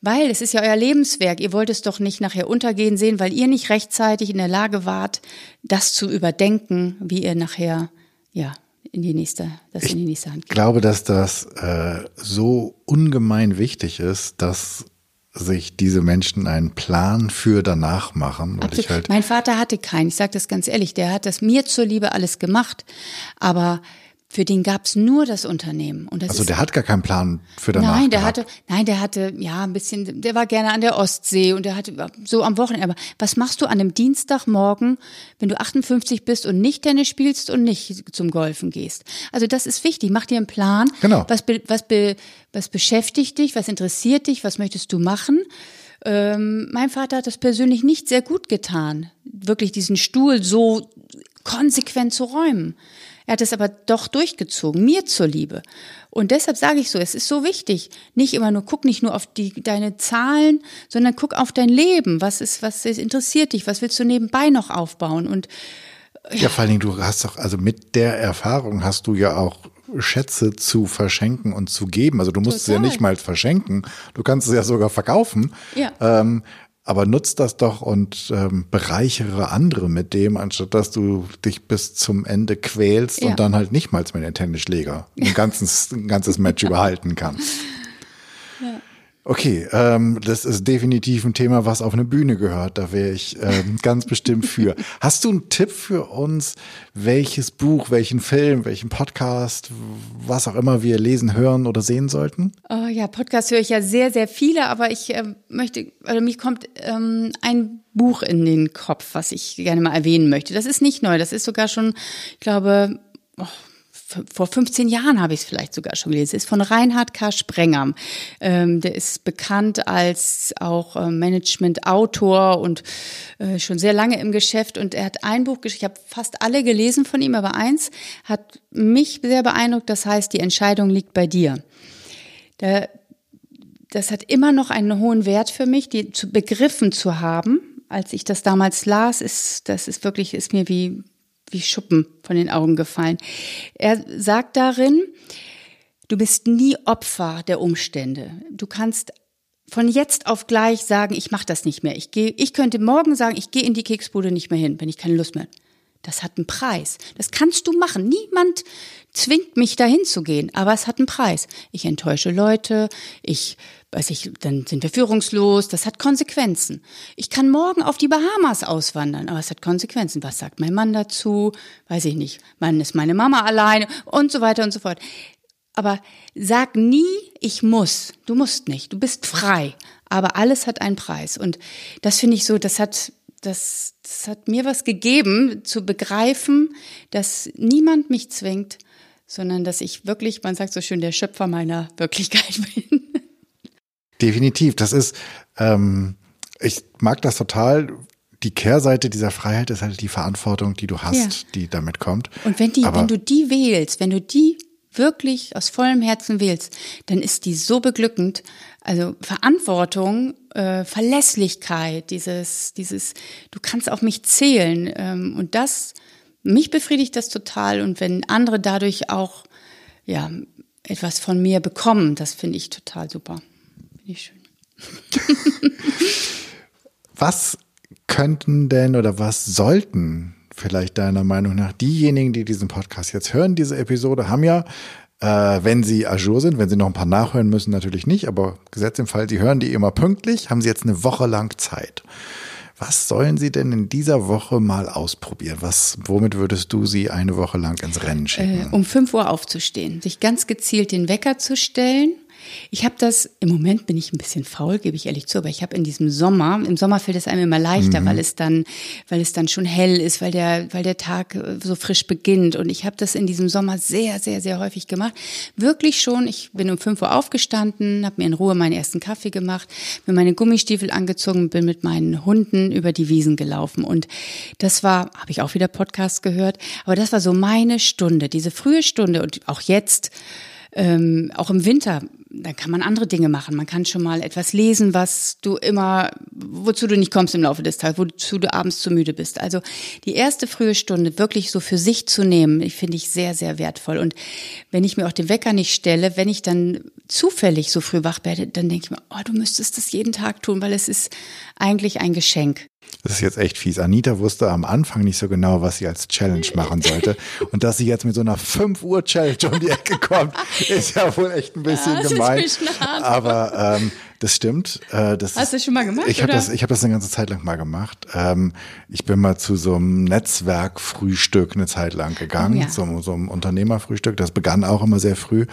weil es ist ja euer Lebenswerk. Ihr wollt es doch nicht nachher untergehen sehen, weil ihr nicht rechtzeitig in der Lage wart, das zu überdenken, wie ihr nachher, ja, in die nächste, das ich in die nächste Hand geht. Ich glaube, dass das äh, so ungemein wichtig ist, dass sich diese Menschen einen Plan für danach machen. Halt mein Vater hatte keinen, ich sage das ganz ehrlich, der hat das mir zur Liebe alles gemacht, aber für den gab's nur das Unternehmen. Und das also der hat gar keinen Plan für danach. Nein, der gehabt. hatte, nein, der hatte ja ein bisschen, der war gerne an der Ostsee und der hatte so am Wochenende. Aber was machst du an einem Dienstagmorgen, wenn du 58 bist und nicht Tennis spielst und nicht zum Golfen gehst? Also das ist wichtig. Mach dir einen Plan. Genau. Was, was, be, was beschäftigt dich? Was interessiert dich? Was möchtest du machen? Ähm, mein Vater hat das persönlich nicht sehr gut getan, wirklich diesen Stuhl so konsequent zu räumen. Er hat es aber doch durchgezogen, mir zur Liebe. Und deshalb sage ich so, es ist so wichtig, nicht immer nur, guck nicht nur auf die, deine Zahlen, sondern guck auf dein Leben. Was ist, was ist, interessiert dich? Was willst du nebenbei noch aufbauen? Und, ja. ja, vor allen Dingen, du hast doch, also mit der Erfahrung hast du ja auch Schätze zu verschenken und zu geben. Also du musst Total. es ja nicht mal verschenken, du kannst es ja sogar verkaufen. Ja. Ähm, aber nutz das doch und ähm, bereichere andere mit dem, anstatt dass du dich bis zum Ende quälst ja. und dann halt nicht mal mit den Tennisschläger ein ganzes, ein ganzes Match überhalten kannst. Ja. Okay, ähm, das ist definitiv ein Thema, was auf eine Bühne gehört. Da wäre ich ähm, ganz bestimmt für. Hast du einen Tipp für uns, welches Buch, welchen Film, welchen Podcast, was auch immer wir lesen, hören oder sehen sollten? Oh ja, Podcast höre ich ja sehr, sehr viele, aber ich äh, möchte, also mir kommt ähm, ein Buch in den Kopf, was ich gerne mal erwähnen möchte. Das ist nicht neu, das ist sogar schon, ich glaube, oh, vor 15 Jahren habe ich es vielleicht sogar schon gelesen. Es ist von Reinhard K. Sprenger. Ähm, der ist bekannt als auch äh, Management-Autor und äh, schon sehr lange im Geschäft. Und er hat ein Buch geschrieben, ich habe fast alle gelesen von ihm, aber eins hat mich sehr beeindruckt. Das heißt, die Entscheidung liegt bei dir. Der, das hat immer noch einen hohen Wert für mich, die zu begriffen zu haben. Als ich das damals las, ist das ist wirklich ist mir wie wie Schuppen von den Augen gefallen. Er sagt darin, du bist nie Opfer der Umstände. Du kannst von jetzt auf gleich sagen, ich mache das nicht mehr. Ich gehe, ich könnte morgen sagen, ich gehe in die Keksbude nicht mehr hin, wenn ich keine Lust mehr. Das hat einen Preis. Das kannst du machen. Niemand zwingt mich dahin zu gehen, aber es hat einen Preis. Ich enttäusche Leute, ich weiß ich, dann sind wir führungslos, das hat Konsequenzen. Ich kann morgen auf die Bahamas auswandern, aber es hat Konsequenzen. Was sagt mein Mann dazu? Weiß ich nicht. Wann ist meine Mama alleine und so weiter und so fort. Aber sag nie, ich muss. Du musst nicht. Du bist frei. Aber alles hat einen Preis. Und das finde ich so, das hat, das, das hat mir was gegeben, zu begreifen, dass niemand mich zwingt, sondern dass ich wirklich, man sagt so schön, der Schöpfer meiner Wirklichkeit bin. Definitiv. Das ist, ähm, ich mag das total. Die Kehrseite dieser Freiheit ist halt die Verantwortung, die du hast, ja. die damit kommt. Und wenn die, Aber wenn du die wählst, wenn du die wirklich aus vollem Herzen wählst, dann ist die so beglückend. Also Verantwortung, äh, Verlässlichkeit, dieses, dieses, du kannst auf mich zählen. Ähm, und das, mich befriedigt das total. Und wenn andere dadurch auch, ja, etwas von mir bekommen, das finde ich total super. Ich schön. was könnten denn oder was sollten vielleicht deiner Meinung nach diejenigen, die diesen Podcast jetzt hören, diese Episode, haben ja, äh, wenn sie ajour sind, wenn sie noch ein paar nachhören müssen, natürlich nicht, aber Gesetz im Fall, sie hören die immer pünktlich, haben sie jetzt eine Woche lang Zeit. Was sollen sie denn in dieser Woche mal ausprobieren? Was, womit würdest du sie eine Woche lang ins Rennen schicken? Äh, um 5 Uhr aufzustehen, sich ganz gezielt den Wecker zu stellen ich habe das, im Moment bin ich ein bisschen faul, gebe ich ehrlich zu, aber ich habe in diesem Sommer, im Sommer fällt es einem immer leichter, mhm. weil es dann, weil es dann schon hell ist, weil der, weil der Tag äh, so frisch beginnt. Und ich habe das in diesem Sommer sehr, sehr, sehr häufig gemacht. Wirklich schon, ich bin um fünf Uhr aufgestanden, habe mir in Ruhe meinen ersten Kaffee gemacht, mir meine Gummistiefel angezogen, bin mit meinen Hunden über die Wiesen gelaufen. Und das war, habe ich auch wieder Podcast gehört, aber das war so meine Stunde, diese frühe Stunde und auch jetzt, ähm, auch im Winter dann kann man andere Dinge machen. Man kann schon mal etwas lesen, was du immer, wozu du nicht kommst im Laufe des Tages, wozu du abends zu müde bist. Also die erste frühe Stunde wirklich so für sich zu nehmen, finde ich sehr, sehr wertvoll. Und wenn ich mir auch den Wecker nicht stelle, wenn ich dann zufällig so früh wach werde, dann denke ich mir, oh, du müsstest das jeden Tag tun, weil es ist eigentlich ein Geschenk. Das ist jetzt echt fies. Anita wusste am Anfang nicht so genau, was sie als Challenge machen sollte. Und dass sie jetzt mit so einer 5 Uhr Challenge um die Ecke kommt, ist ja wohl echt ein bisschen ja, gemein. Aber ähm, das stimmt. Äh, das Hast du das schon mal gemacht? Ich habe das, ich hab das eine ganze Zeit lang mal gemacht. Ähm, ich bin mal zu so einem Netzwerkfrühstück eine Zeit lang gegangen, oh, ja. so, so einem Unternehmerfrühstück. Das begann auch immer sehr früh.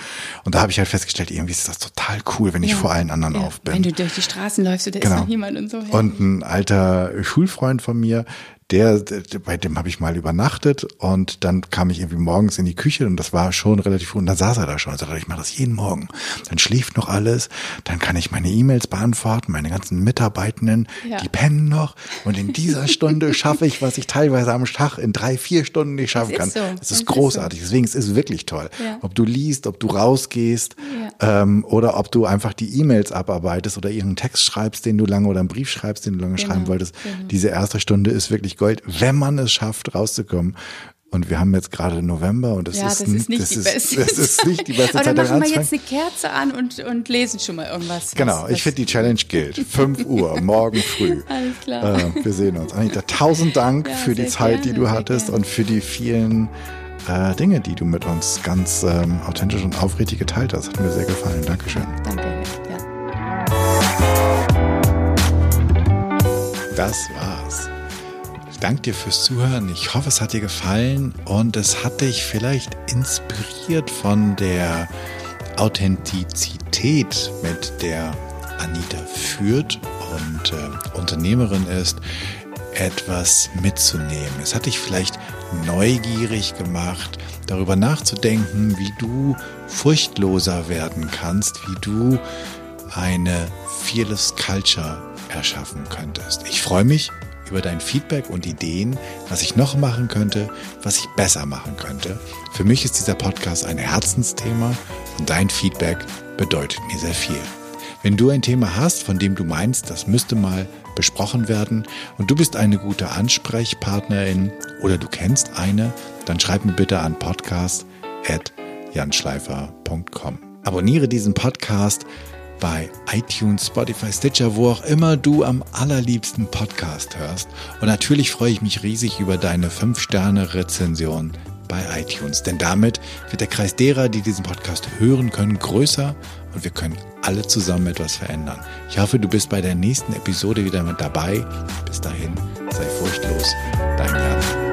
Und da habe ich halt festgestellt, irgendwie ist das total cool, wenn ich ja. vor allen anderen ja. auf bin. Wenn du durch die Straßen läufst, da genau. ist noch jemand und so. Und ein alter Schulfreund von mir, der, bei dem habe ich mal übernachtet und dann kam ich irgendwie morgens in die Küche und das war schon relativ früh und dann saß er da schon und sagte, ich mache das jeden Morgen. Dann schläft noch alles, dann kann ich meine E-Mails beantworten, meine ganzen Mitarbeitenden, ja. die pennen noch und in dieser Stunde schaffe ich, was ich teilweise am Tag in drei, vier Stunden nicht schaffen kann. So. Das ist das großartig, ist so. deswegen es ist wirklich toll. Ja. Ob du liest, ob du rausgehst ja. ähm, oder ob du einfach die E-Mails abarbeitest oder ihren Text schreibst, den du lange oder einen Brief schreibst, den du lange genau. schreiben wolltest. Genau. Diese erste Stunde ist wirklich wirklich Gold, wenn man es schafft, rauszukommen. Und wir haben jetzt gerade November und das, ja, ist, das ist nicht das die ist, beste Das ist nicht die beste Aber Zeit. dann machen wir jetzt eine Kerze an und, und lesen schon mal irgendwas. Genau, ich finde die Challenge gilt. 5 Uhr, morgen früh. Alles klar. Äh, wir sehen uns. Anita, tausend Dank ja, für die Zeit, gerne, die du hattest gerne. und für die vielen äh, Dinge, die du mit uns ganz ähm, authentisch und aufrichtig geteilt hast. Hat mir sehr gefallen. Dankeschön. Danke. Ja. Das war's danke dir fürs Zuhören. Ich hoffe, es hat dir gefallen und es hat dich vielleicht inspiriert von der Authentizität, mit der Anita führt und äh, Unternehmerin ist. etwas mitzunehmen. Es hat dich vielleicht neugierig gemacht, darüber nachzudenken, wie du furchtloser werden kannst, wie du eine Fearless Culture erschaffen könntest. Ich freue mich über dein Feedback und Ideen, was ich noch machen könnte, was ich besser machen könnte. Für mich ist dieser Podcast ein Herzensthema und dein Feedback bedeutet mir sehr viel. Wenn du ein Thema hast, von dem du meinst, das müsste mal besprochen werden und du bist eine gute Ansprechpartnerin oder du kennst eine, dann schreib mir bitte an podcast@janschleifer.com. Abonniere diesen Podcast bei iTunes, Spotify, Stitcher, wo auch immer du am allerliebsten Podcast hörst. Und natürlich freue ich mich riesig über deine 5-Sterne-Rezension bei iTunes, denn damit wird der Kreis derer, die diesen Podcast hören können, größer und wir können alle zusammen etwas verändern. Ich hoffe, du bist bei der nächsten Episode wieder mit dabei. Bis dahin, sei furchtlos, dein Jan.